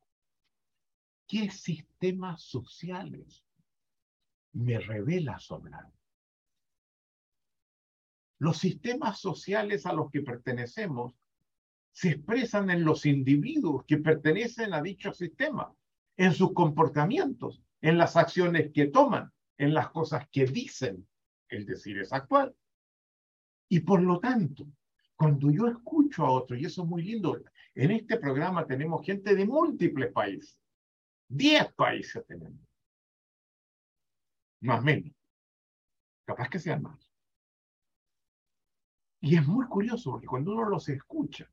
¿qué sistemas sociales me revela algo? Los sistemas sociales a los que pertenecemos se expresan en los individuos que pertenecen a dicho sistema, en sus comportamientos, en las acciones que toman, en las cosas que dicen. El decir es actual. Y por lo tanto, cuando yo escucho a otro, y eso es muy lindo, en este programa tenemos gente de múltiples países. Diez países tenemos. Más menos. Capaz que sean más. Y es muy curioso porque cuando uno los escucha,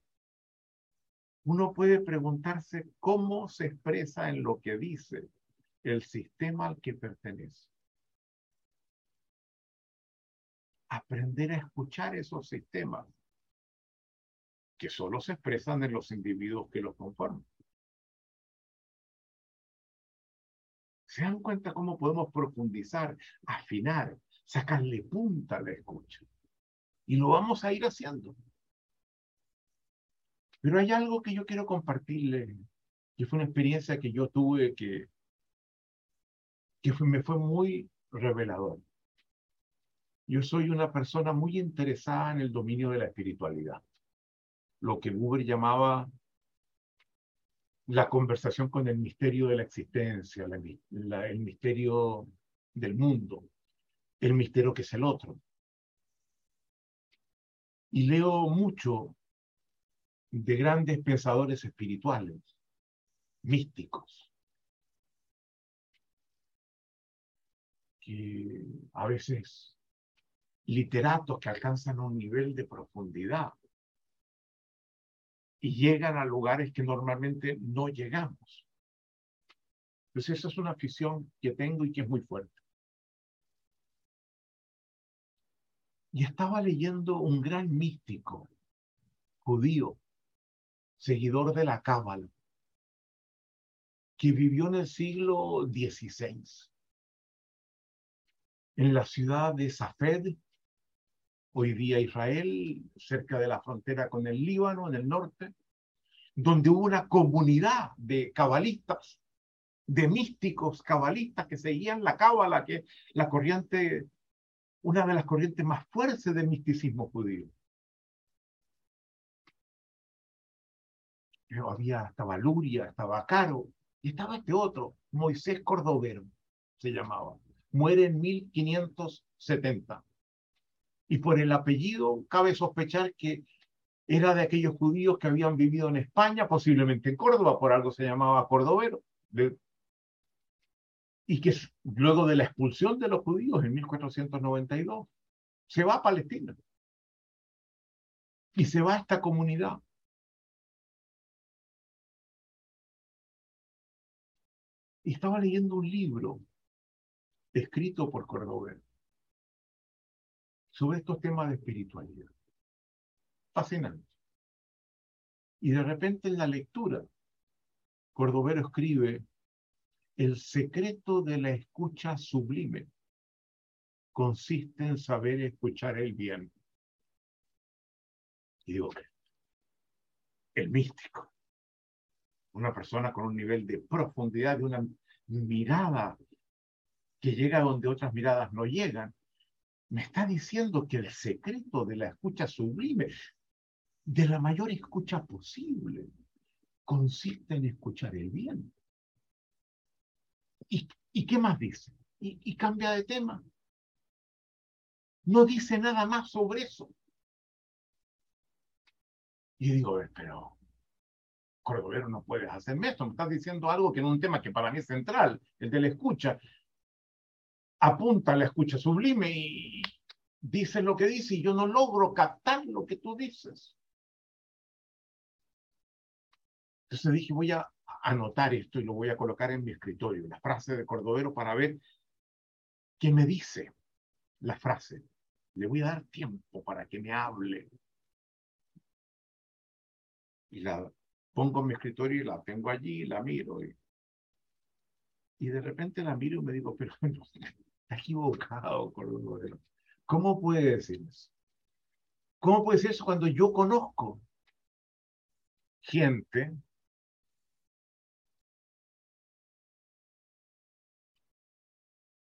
uno puede preguntarse cómo se expresa en lo que dice el sistema al que pertenece. Aprender a escuchar esos sistemas que solo se expresan en los individuos que los conforman. ¿Se dan cuenta cómo podemos profundizar, afinar, sacarle punta a la escucha? Y lo vamos a ir haciendo. Pero hay algo que yo quiero compartirle, que fue una experiencia que yo tuve que, que me fue muy revelador. Yo soy una persona muy interesada en el dominio de la espiritualidad lo que Buber llamaba la conversación con el misterio de la existencia, el misterio del mundo, el misterio que es el otro. Y leo mucho de grandes pensadores espirituales, místicos, que a veces literatos que alcanzan un nivel de profundidad y llegan a lugares que normalmente no llegamos. Entonces esa es una afición que tengo y que es muy fuerte. Y estaba leyendo un gran místico judío, seguidor de la Cábala, que vivió en el siglo XVI, en la ciudad de Safed, hoy día Israel, cerca de la frontera con el Líbano, en el norte, donde hubo una comunidad de cabalistas, de místicos cabalistas que seguían la cábala, que la corriente, una de las corrientes más fuertes del misticismo judío. Había, estaba Luria, estaba Caro, y estaba este otro, Moisés Cordovero, se llamaba. Muere en 1570. Y por el apellido cabe sospechar que era de aquellos judíos que habían vivido en España, posiblemente en Córdoba, por algo se llamaba cordovero, y que luego de la expulsión de los judíos en 1492 se va a Palestina y se va a esta comunidad. Y estaba leyendo un libro escrito por Cordovero sobre estos temas de espiritualidad fascinante. Y de repente en la lectura, Cordovero escribe, el secreto de la escucha sublime consiste en saber escuchar el bien. Y digo, el místico, una persona con un nivel de profundidad, de una mirada que llega donde otras miradas no llegan, me está diciendo que el secreto de la escucha sublime de la mayor escucha posible consiste en escuchar el bien. ¿Y, qué más dice? Y, cambia de tema. No dice nada más sobre eso. Y digo, pero, Cordovero, no puedes hacerme esto. Me estás diciendo algo que en un tema que para mí es central, el de la escucha, apunta la escucha sublime y dice lo que dice y yo no logro captar lo que tú dices. Entonces dije, voy a anotar esto y lo voy a colocar en mi escritorio, la frase de Cordovero para ver qué me dice la frase. Le voy a dar tiempo para que me hable. Y la pongo en mi escritorio y la tengo allí, la miro. Y, y de repente la miro y me digo, pero no, está equivocado, Cordovero. ¿Cómo puede decir eso? ¿Cómo puede decir eso cuando yo conozco gente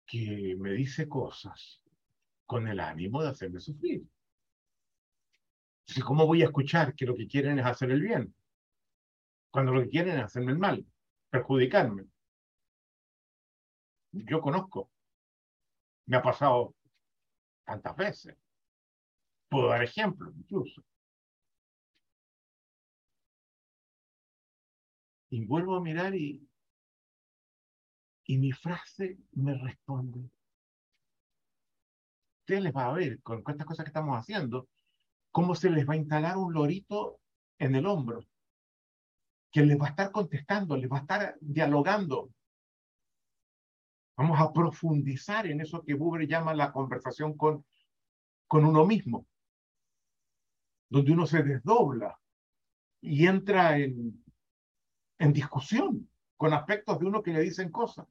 que me dice cosas con el ánimo de hacerme sufrir. ¿Cómo voy a escuchar que lo que quieren es hacer el bien? Cuando lo que quieren es hacerme el mal, perjudicarme. Yo conozco. Me ha pasado tantas veces. Puedo dar ejemplos incluso. Y vuelvo a mirar y y mi frase me responde. Ustedes les va a ver con estas cosas que estamos haciendo, cómo se les va a instalar un lorito en el hombro, que les va a estar contestando, les va a estar dialogando. Vamos a profundizar en eso que Buber llama la conversación con, con uno mismo, donde uno se desdobla y entra en, en discusión con aspectos de uno que le dicen cosas.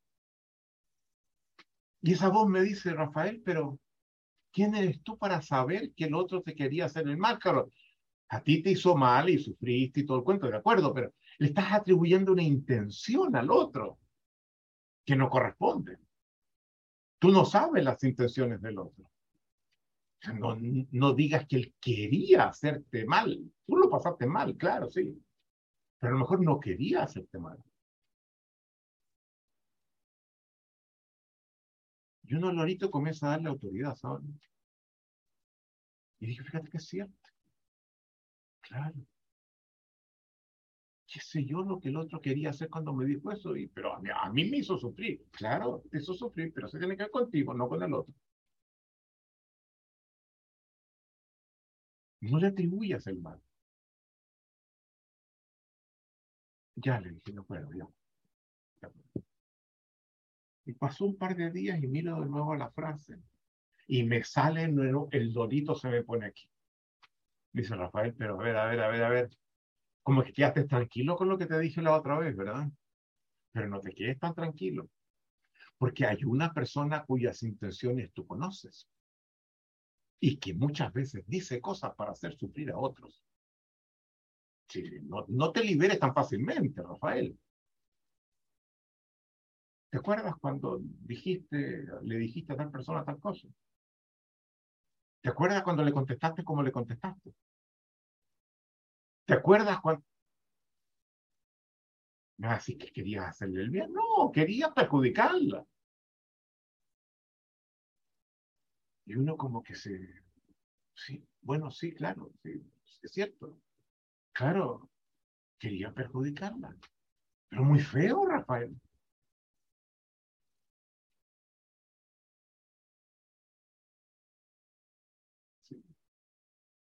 Y esa voz me dice, Rafael, pero ¿quién eres tú para saber que el otro te quería hacer el mal? Claro, a ti te hizo mal y sufriste y todo el cuento, de acuerdo, pero le estás atribuyendo una intención al otro que no corresponde. Tú no sabes las intenciones del otro. No, no digas que él quería hacerte mal. Tú lo pasaste mal, claro, sí. Pero a lo mejor no quería hacerte mal. Y uno lorito comienza a darle autoridad, ¿sabes? Y dije, fíjate que es cierto. Claro. ¿Qué sé yo lo que el otro quería hacer cuando me dijo eso? Y, pero a mí, me hizo sufrir. Claro, te hizo sufrir, pero se tiene que ver contigo, no con el otro. No le atribuyas el mal. Ya le dije, no puedo, ya. Y pasó un par de días y miro de nuevo la frase. Y me sale nuevo, el dorito se me pone aquí. Dice Rafael, pero a ver, a ver, a ver, a ver. Como que quedaste tranquilo con lo que te dije la otra vez, ¿verdad? Pero no te quedes tan tranquilo. Porque hay una persona cuyas intenciones tú conoces. Y que muchas veces dice cosas para hacer sufrir a otros. No, no te liberes tan fácilmente, Rafael. ¿Te acuerdas cuando dijiste, le dijiste a tal persona tal cosa? ¿Te acuerdas cuando le contestaste como le contestaste? ¿Te acuerdas cuando... Así que querías hacerle el bien. No, quería perjudicarla. Y uno como que se... Sí, bueno, sí, claro, sí, es cierto. Claro, quería perjudicarla. Pero muy feo, Rafael.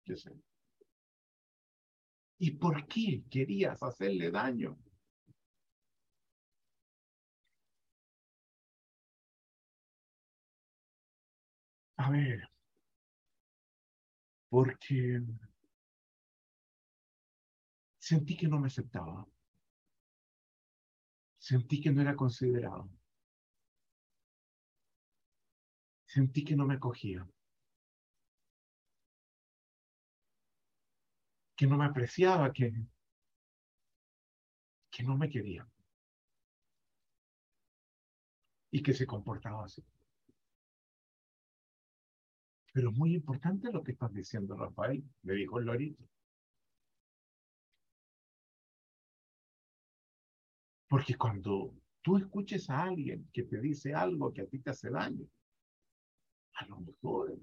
Yo sé. ¿Y por qué querías hacerle daño? A ver, porque sentí que no me aceptaba. Sentí que no era considerado. Sentí que no me acogía. Que no me apreciaba, que, que no me quería. Y que se comportaba así. Pero muy importante lo que estás diciendo, Rafael, me dijo el lorito. Porque cuando tú escuches a alguien que te dice algo que a ti te hace daño, a lo mejor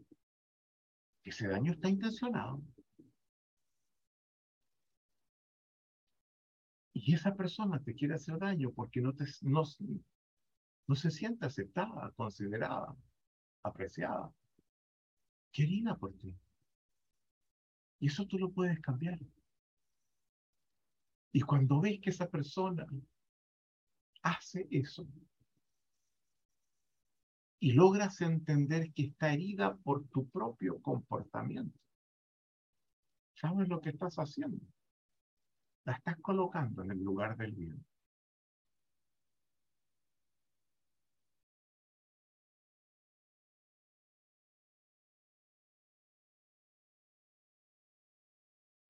ese daño está intencionado. Y esa persona te quiere hacer daño porque no, te, no, no se siente aceptada, considerada, apreciada, querida por ti. Y eso tú lo puedes cambiar. Y cuando ves que esa persona hace eso y logras entender que está herida por tu propio comportamiento, ¿sabes lo que estás haciendo? La estás colocando en el lugar del bien.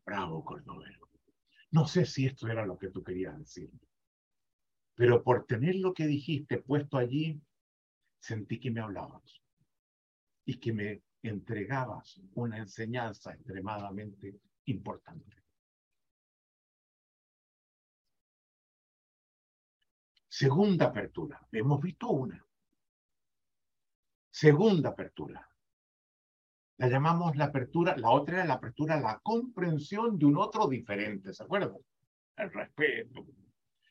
Bravo, Cordovero. No sé si esto era lo que tú querías decir, pero por tener lo que dijiste puesto allí, sentí que me hablabas y que me entregabas una enseñanza extremadamente importante. Segunda apertura. Hemos visto una. Segunda apertura. La llamamos la apertura, la otra era la apertura a la comprensión de un otro diferente, ¿se acuerdan? El respeto.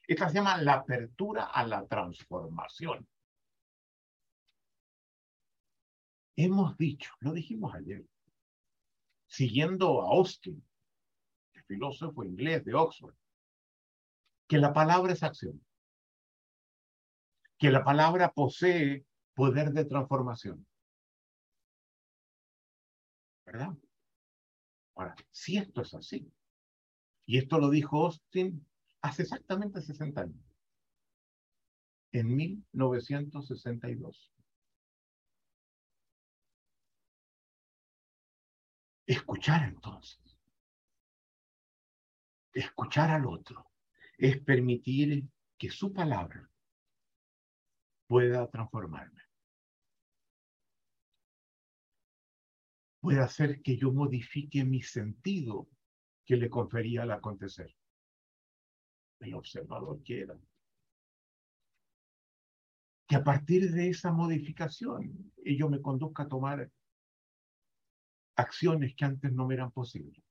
Esta se llama la apertura a la transformación. Hemos dicho, lo dijimos ayer, siguiendo a Austin, el filósofo inglés de Oxford, que la palabra es acción que la palabra posee poder de transformación. ¿Verdad? Ahora, si esto es así, y esto lo dijo Austin hace exactamente 60 años, en 1962. Escuchar entonces, escuchar al otro, es permitir que su palabra pueda transformarme. Puede hacer que yo modifique mi sentido que le confería al acontecer. El observador quiera. Que a partir de esa modificación yo me conduzca a tomar acciones que antes no me eran posibles.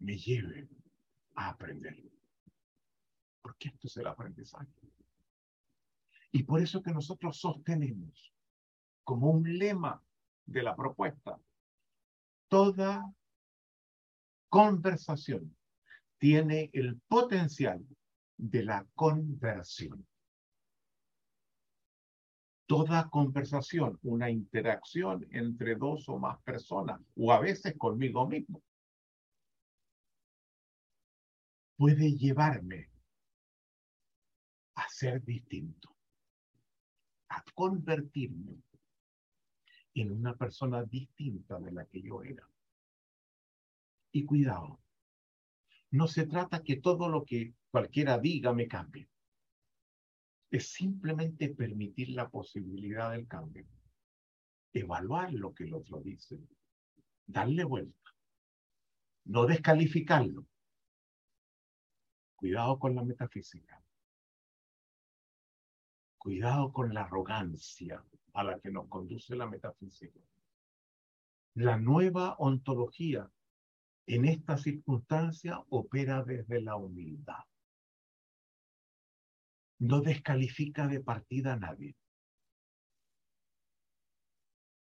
Me lleve a aprender. Porque esto es el aprendizaje. Y por eso que nosotros sostenemos como un lema de la propuesta toda conversación tiene el potencial de la conversión. Toda conversación, una interacción entre dos o más personas, o a veces conmigo mismo, puede llevarme a ser distinto, a convertirme en una persona distinta de la que yo era. Y cuidado, no se trata que todo lo que cualquiera diga me cambie. Es simplemente permitir la posibilidad del cambio. Evaluar lo que el otro dice. Darle vuelta. No descalificarlo. Cuidado con la metafísica. Cuidado con la arrogancia a la que nos conduce la metafísica. La nueva ontología en esta circunstancia opera desde la humildad. No descalifica de partida a nadie.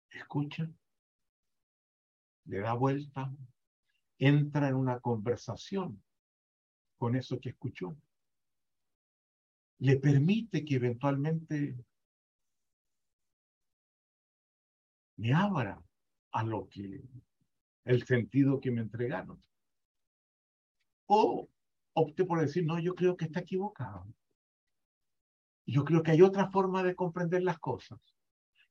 Escucha, le da vuelta, entra en una conversación con eso que escuchó. Le permite que eventualmente me abra a lo que el sentido que me entregaron. O opte por decir, no, yo creo que está equivocado. Yo creo que hay otra forma de comprender las cosas,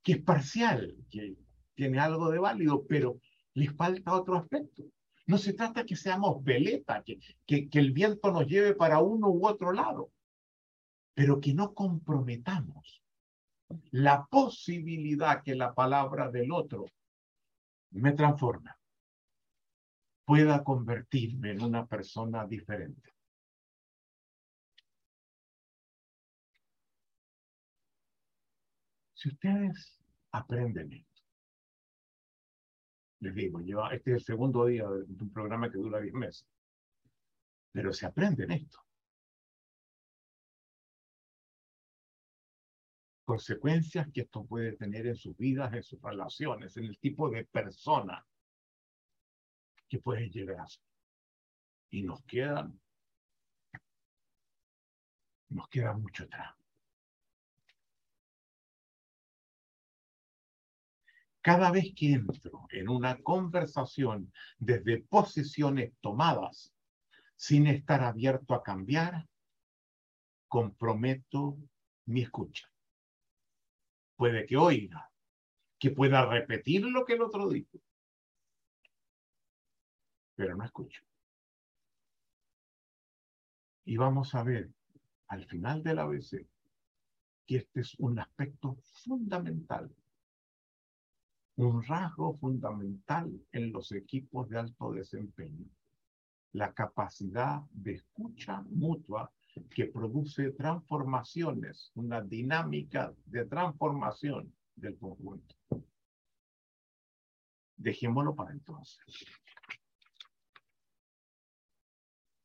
que es parcial, que tiene algo de válido, pero les falta otro aspecto. No se trata que seamos veleta, que, que, que el viento nos lleve para uno u otro lado, pero que no comprometamos la posibilidad que la palabra del otro me transforma pueda convertirme en una persona diferente. Si ustedes aprenden les digo, este es el segundo día de un programa que dura 10 meses, pero si aprenden esto, consecuencias que esto puede tener en sus vidas, en sus relaciones, en el tipo de persona que pueden llegar. Y nos quedan, nos queda mucho atrás. Cada vez que entro en una conversación desde posiciones tomadas, sin estar abierto a cambiar, comprometo mi escucha. Puede que oiga, que pueda repetir lo que el otro dijo, pero no escucho. Y vamos a ver al final del ABC que este es un aspecto fundamental, un rasgo fundamental en los equipos de alto desempeño, la capacidad de escucha mutua que produce transformaciones, una dinámica de transformación del conjunto. Dejémoslo para entonces.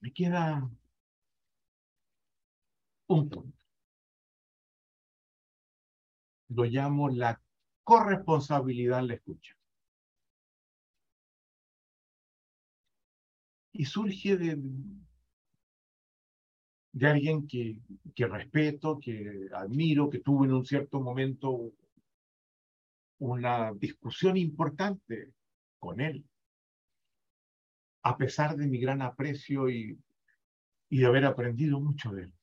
Me queda un punto. Lo llamo la corresponsabilidad en la escucha. Y surge de, alguien que respeto, que admiro, que tuvo en un cierto momento una discusión importante con él a pesar de mi gran aprecio y, de haber aprendido mucho de él.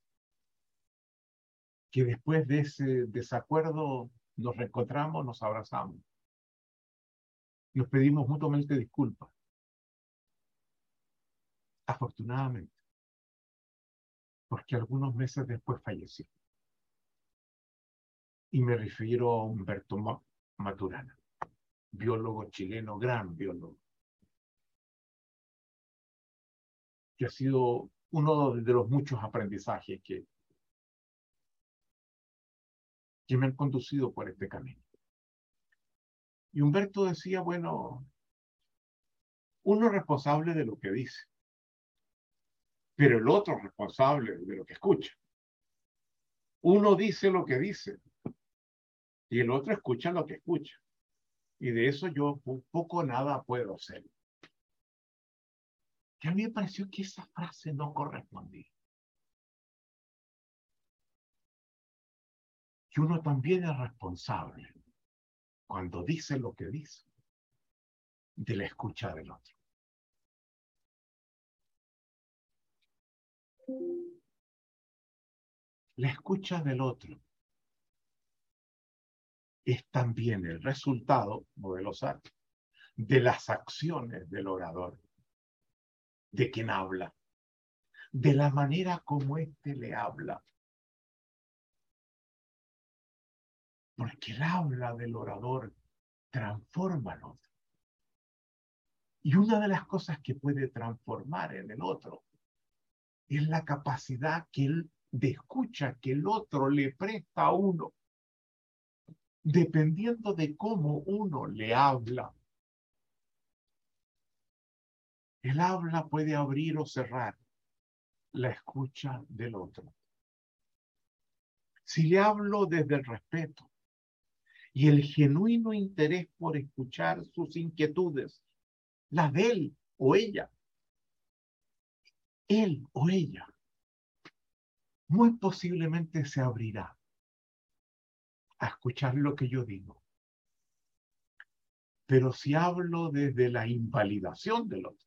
Que después de ese desacuerdo nos reencontramos, nos abrazamos. Nos pedimos mutuamente disculpas. Afortunadamente. Porque algunos meses después falleció. Y me refiero a Humberto Maturana, biólogo chileno, gran biólogo que ha sido uno de los muchos aprendizajes que, que me han conducido por este camino. Y Humberto decía, bueno, uno es responsable de lo que dice, pero el otro es responsable de lo que escucha. Uno dice lo que dice y el otro escucha lo que escucha. Y de eso yo poco nada puedo hacer. que a mí me pareció que esa frase no correspondía. Que uno también es responsable cuando dice lo que dice de la escucha del otro. La escucha del otro es también el resultado, modelo de las acciones del orador, de quien habla, de la manera como éste le habla. Porque el habla del orador transforma al otro. Y una de las cosas que puede transformar en el otro es la capacidad que él de escucha que el otro le presta a uno, dependiendo de cómo uno le habla. El habla puede abrir o cerrar la escucha del otro. Si le hablo desde el respeto y el genuino interés por escuchar sus inquietudes, las de él o ella, él o ella, muy posiblemente se abrirá a escuchar lo que yo digo. Pero si hablo desde la invalidación del otro,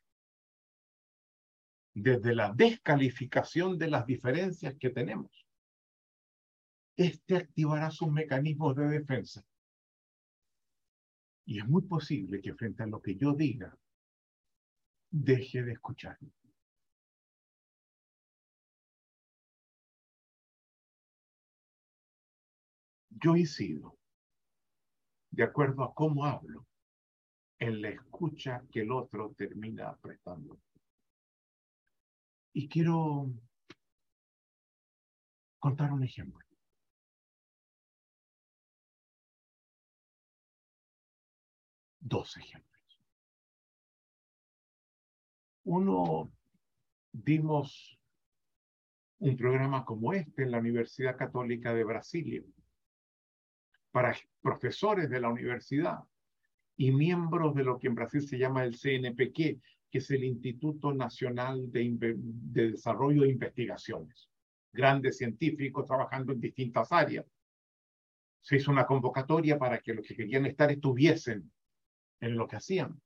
desde la descalificación de las diferencias que tenemos, este activará sus mecanismos de defensa. Y es muy posible que frente a lo que yo diga, deje de escucharme. yo incido de acuerdo a cómo hablo en la escucha que el otro termina prestando. Y quiero contar un ejemplo. Dos ejemplos. Uno, dimos un programa como este en la Universidad Católica de Brasilia para profesores de la universidad y miembros de lo que en Brasil se llama el CNPq, que es el Instituto Nacional de, Desarrollo de Investigaciones. Grandes científicos trabajando en distintas áreas. Se hizo una convocatoria para que los que querían estar estuviesen en lo que hacíamos.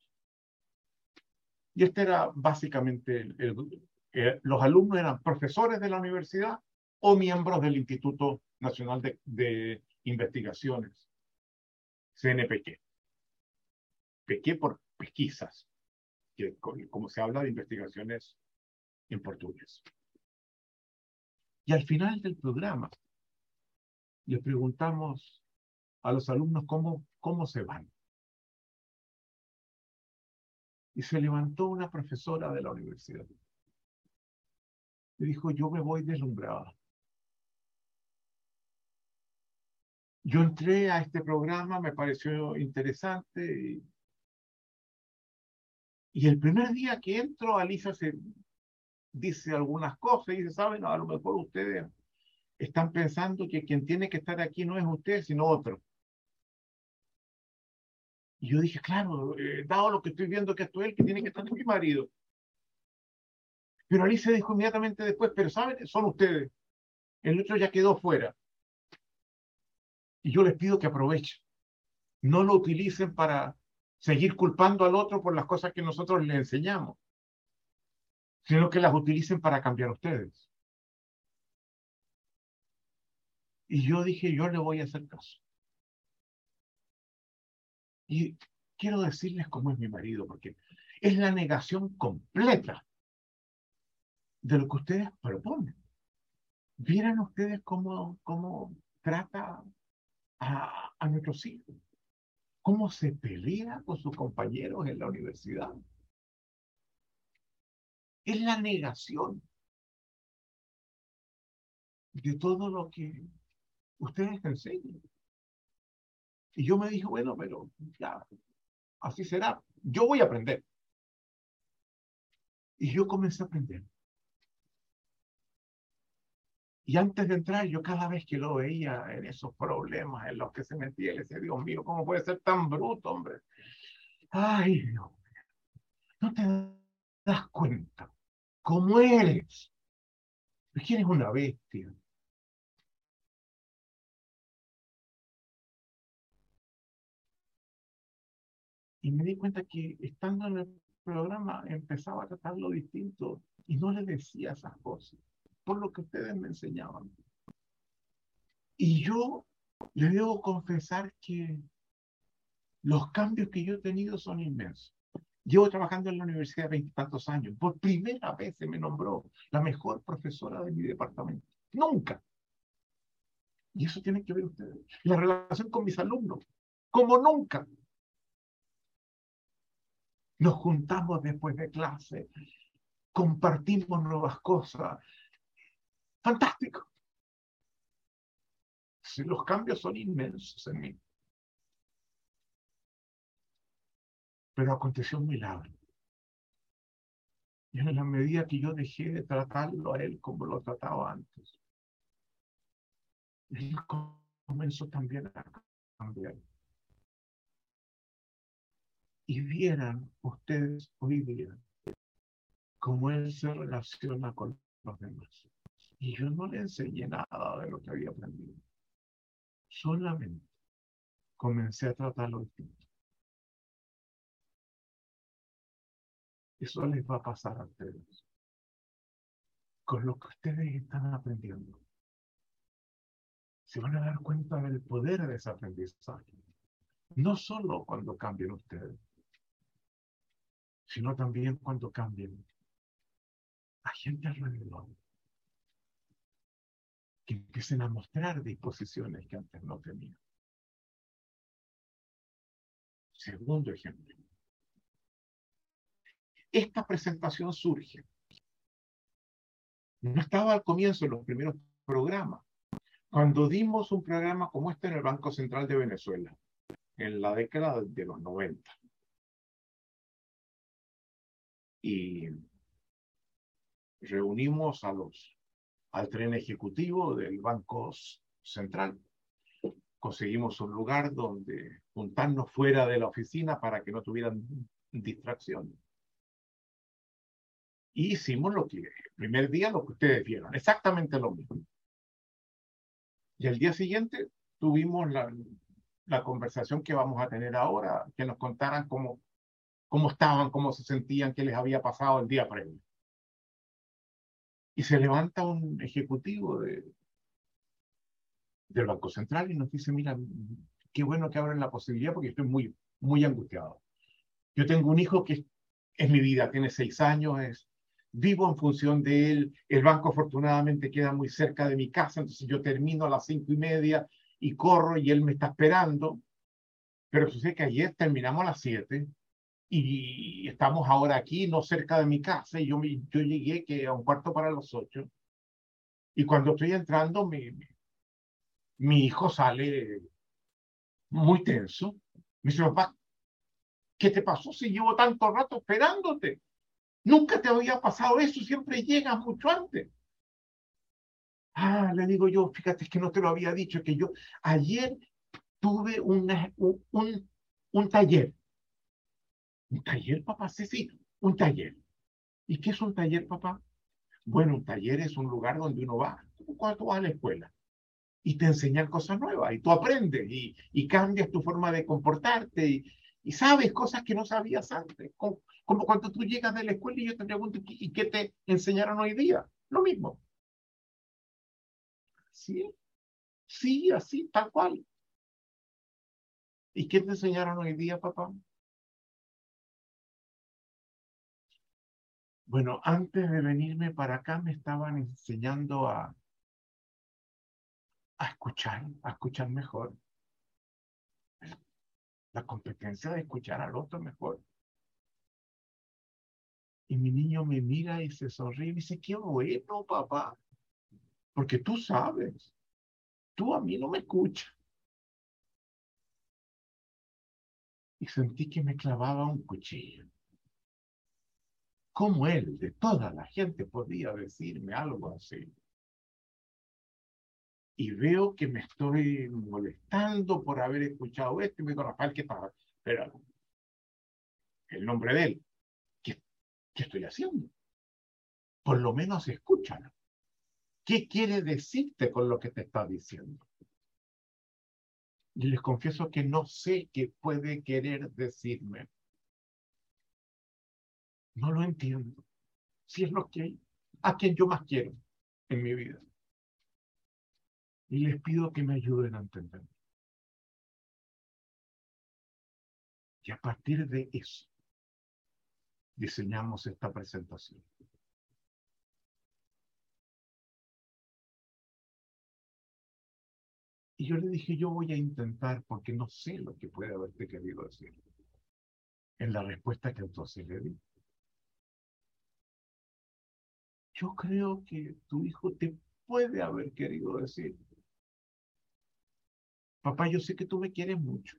Y este era básicamente, eh, los alumnos eran profesores de la universidad o miembros del Instituto Nacional de investigaciones. CNPq. PQ por pesquisas, que, como se habla de investigaciones en portugués. Y al final del programa, le preguntamos a los alumnos cómo, cómo se van. Y se levantó una profesora de la universidad. Y dijo, yo me voy deslumbrada. Yo entré a este programa, me pareció interesante. Y, el primer día que entro, Alisa se dice algunas cosas y dice, saben, a lo mejor ustedes están pensando que quien tiene que estar aquí no es usted, sino otro. Y yo dije, claro, eh, dado lo que estoy viendo que es el que tiene que estar mi marido. Pero Alicia dijo inmediatamente después, pero saben, son ustedes. El otro ya quedó fuera. Y yo les pido que aprovechen. No lo utilicen para seguir culpando al otro por las cosas que nosotros les enseñamos, sino que las utilicen para cambiar ustedes. Y yo dije, yo le voy a hacer caso. Y quiero decirles cómo es mi marido, porque es la negación completa de lo que ustedes proponen. Vieran ustedes cómo, cómo trata a, a nuestros hijos. ¿Cómo se pelea con sus compañeros en la universidad? Es la negación de todo lo que ustedes enseñan. Y yo me dije, bueno, pero ya, así será. Yo voy a aprender. Y yo comencé a aprender. Y antes de entrar, yo cada vez que lo veía en esos problemas en los que se metía, le decía, Dios mío, ¿cómo puede ser tan bruto, hombre? Ay, Dios ¿No te das cuenta cómo eres. ¿Quién es una bestia? Y me di cuenta que estando en el programa empezaba a tratarlo distinto y no le decía esas cosas, por lo que ustedes me enseñaban. Y yo le debo confesar que los cambios que yo he tenido son inmensos. Llevo trabajando en la universidad veintitantos años. Por primera vez se me nombró la mejor profesora de mi departamento. Nunca. Y eso tiene que ver ustedes. La relación con mis alumnos. Como nunca. Nos juntamos después de clase. Compartimos nuevas cosas. Fantástico. Los cambios son inmensos en mí. Pero aconteció un milagro. Y en la medida que yo dejé de tratarlo a él como lo trataba antes, él comenzó también a cambiar. Y vieran ustedes hoy día cómo él se relaciona con los demás. Y yo no le enseñé nada de lo que había aprendido. Solamente comencé a tratarlo distinto. Eso les va a pasar a ustedes. Con lo que ustedes están aprendiendo. Se van a dar cuenta del poder de ese aprendizaje. No solo cuando cambien ustedes, sino también cuando cambien a gente alrededor. Que empiecen a mostrar disposiciones que antes no tenían. Segundo ejemplo esta presentación surge. No estaba al comienzo de los primeros programas. Cuando dimos un programa como este en el Banco Central de Venezuela, en la década de los 90. Y reunimos a los, al tren ejecutivo del Banco Central. Conseguimos un lugar donde juntarnos fuera de la oficina para que no tuvieran distracción y hicimos lo que el primer día lo que ustedes vieron, exactamente lo mismo. Y el día siguiente tuvimos la, la conversación que vamos a tener ahora, que nos contaran cómo, cómo estaban, cómo se sentían, qué les había pasado el día previo. Y se levanta un ejecutivo de, del Banco Central y nos dice, mira, qué bueno que abren la posibilidad porque estoy muy, muy angustiado. Yo tengo un hijo que es mi vida, tiene seis años, vivo en función de él, el banco afortunadamente queda muy cerca de mi casa, entonces yo termino a las cinco y media y corro y él me está esperando, pero sucede que ayer terminamos a las siete y estamos ahora aquí, no cerca de mi casa, y yo, yo llegué que a un cuarto para las ocho, y cuando estoy entrando, mi, mi hijo sale muy tenso, me dice, papá, ¿qué te pasó si llevo tanto rato esperándote? Nunca te había pasado eso, siempre llegas mucho antes. Ah, le digo yo, fíjate que no te lo había dicho, que yo ayer tuve una, un, un, un taller. ¿Un taller, papá? Sí, sí, un taller. ¿Y qué es un taller, papá? Bueno, un taller es un lugar donde uno va, como cuando tú vas a la escuela, y te enseñan cosas nuevas, y tú aprendes, y, y cambias tu forma de comportarte, y, y sabes cosas que no sabías antes. Como, como, cuando tú llegas de la escuela y yo te pregunto, ¿y qué te enseñaron hoy día? Lo mismo. Sí, sí, así, tal cual. ¿Y qué te enseñaron hoy día, papá? Bueno, antes de venirme para acá me estaban enseñando a, a escuchar, a escuchar mejor la competencia de escuchar al otro mejor. Y mi niño me mira y se sonríe y dice, qué bueno, papá, porque tú sabes, tú a mí no me escuchas. Y sentí que me clavaba un cuchillo. ¿Cómo él, de toda la gente, podía decirme algo así? y veo que me estoy molestando por haber escuchado esto, y me digo, Rafael, ¿qué pasa? Pero el nombre de él, ¿qué, ¿Qué estoy haciendo? Por lo menos escúchalo. ¿Qué quiere decirte con lo que te está diciendo? Y les confieso que no sé qué puede querer decirme. No lo entiendo. Si es lo que hay, a quien yo más quiero en mi vida. Y les pido que me ayuden a entender. Y a partir de eso, diseñamos esta presentación. Y yo le dije, yo voy a intentar porque no sé lo que puede haberte querido decir. En la respuesta que entonces le di. Yo creo que tu hijo te puede haber querido decir, papá, yo sé que tú me quieres mucho.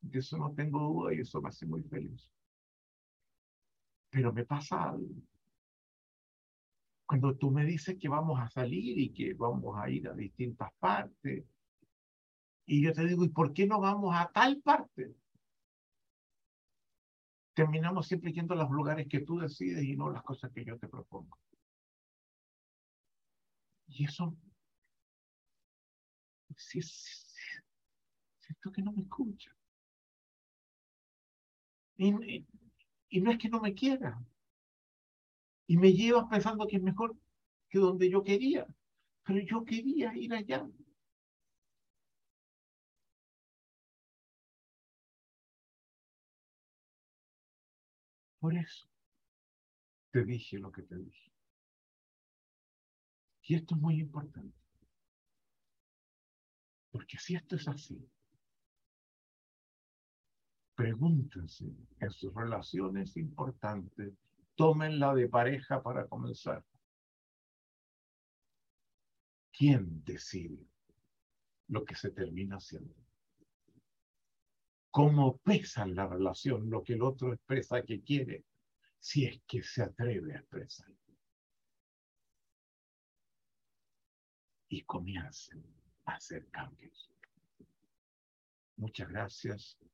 De eso no tengo duda y eso me hace muy feliz. Pero me pasa algo. Cuando tú me dices que vamos a salir y que vamos a ir a distintas partes, y yo te digo, ¿y por qué no vamos a tal parte? Terminamos siempre yendo a los lugares que tú decides y no las cosas que yo te propongo. Y eso, si es, siento que no me escucha. Y, y no es que no me quiera. Y me llevas pensando que es mejor que donde yo quería. Pero yo quería ir allá. Por eso te dije lo que te dije. Y esto es muy importante. Porque si esto es así, pregúntense en sus relaciones importantes, tómenla de pareja para comenzar. ¿Quién decide lo que se termina haciendo? ¿Cómo pesa en la relación lo que el otro expresa que quiere, si es que se atreve a expresar? Y comiencen a hacer cambios. Muchas gracias.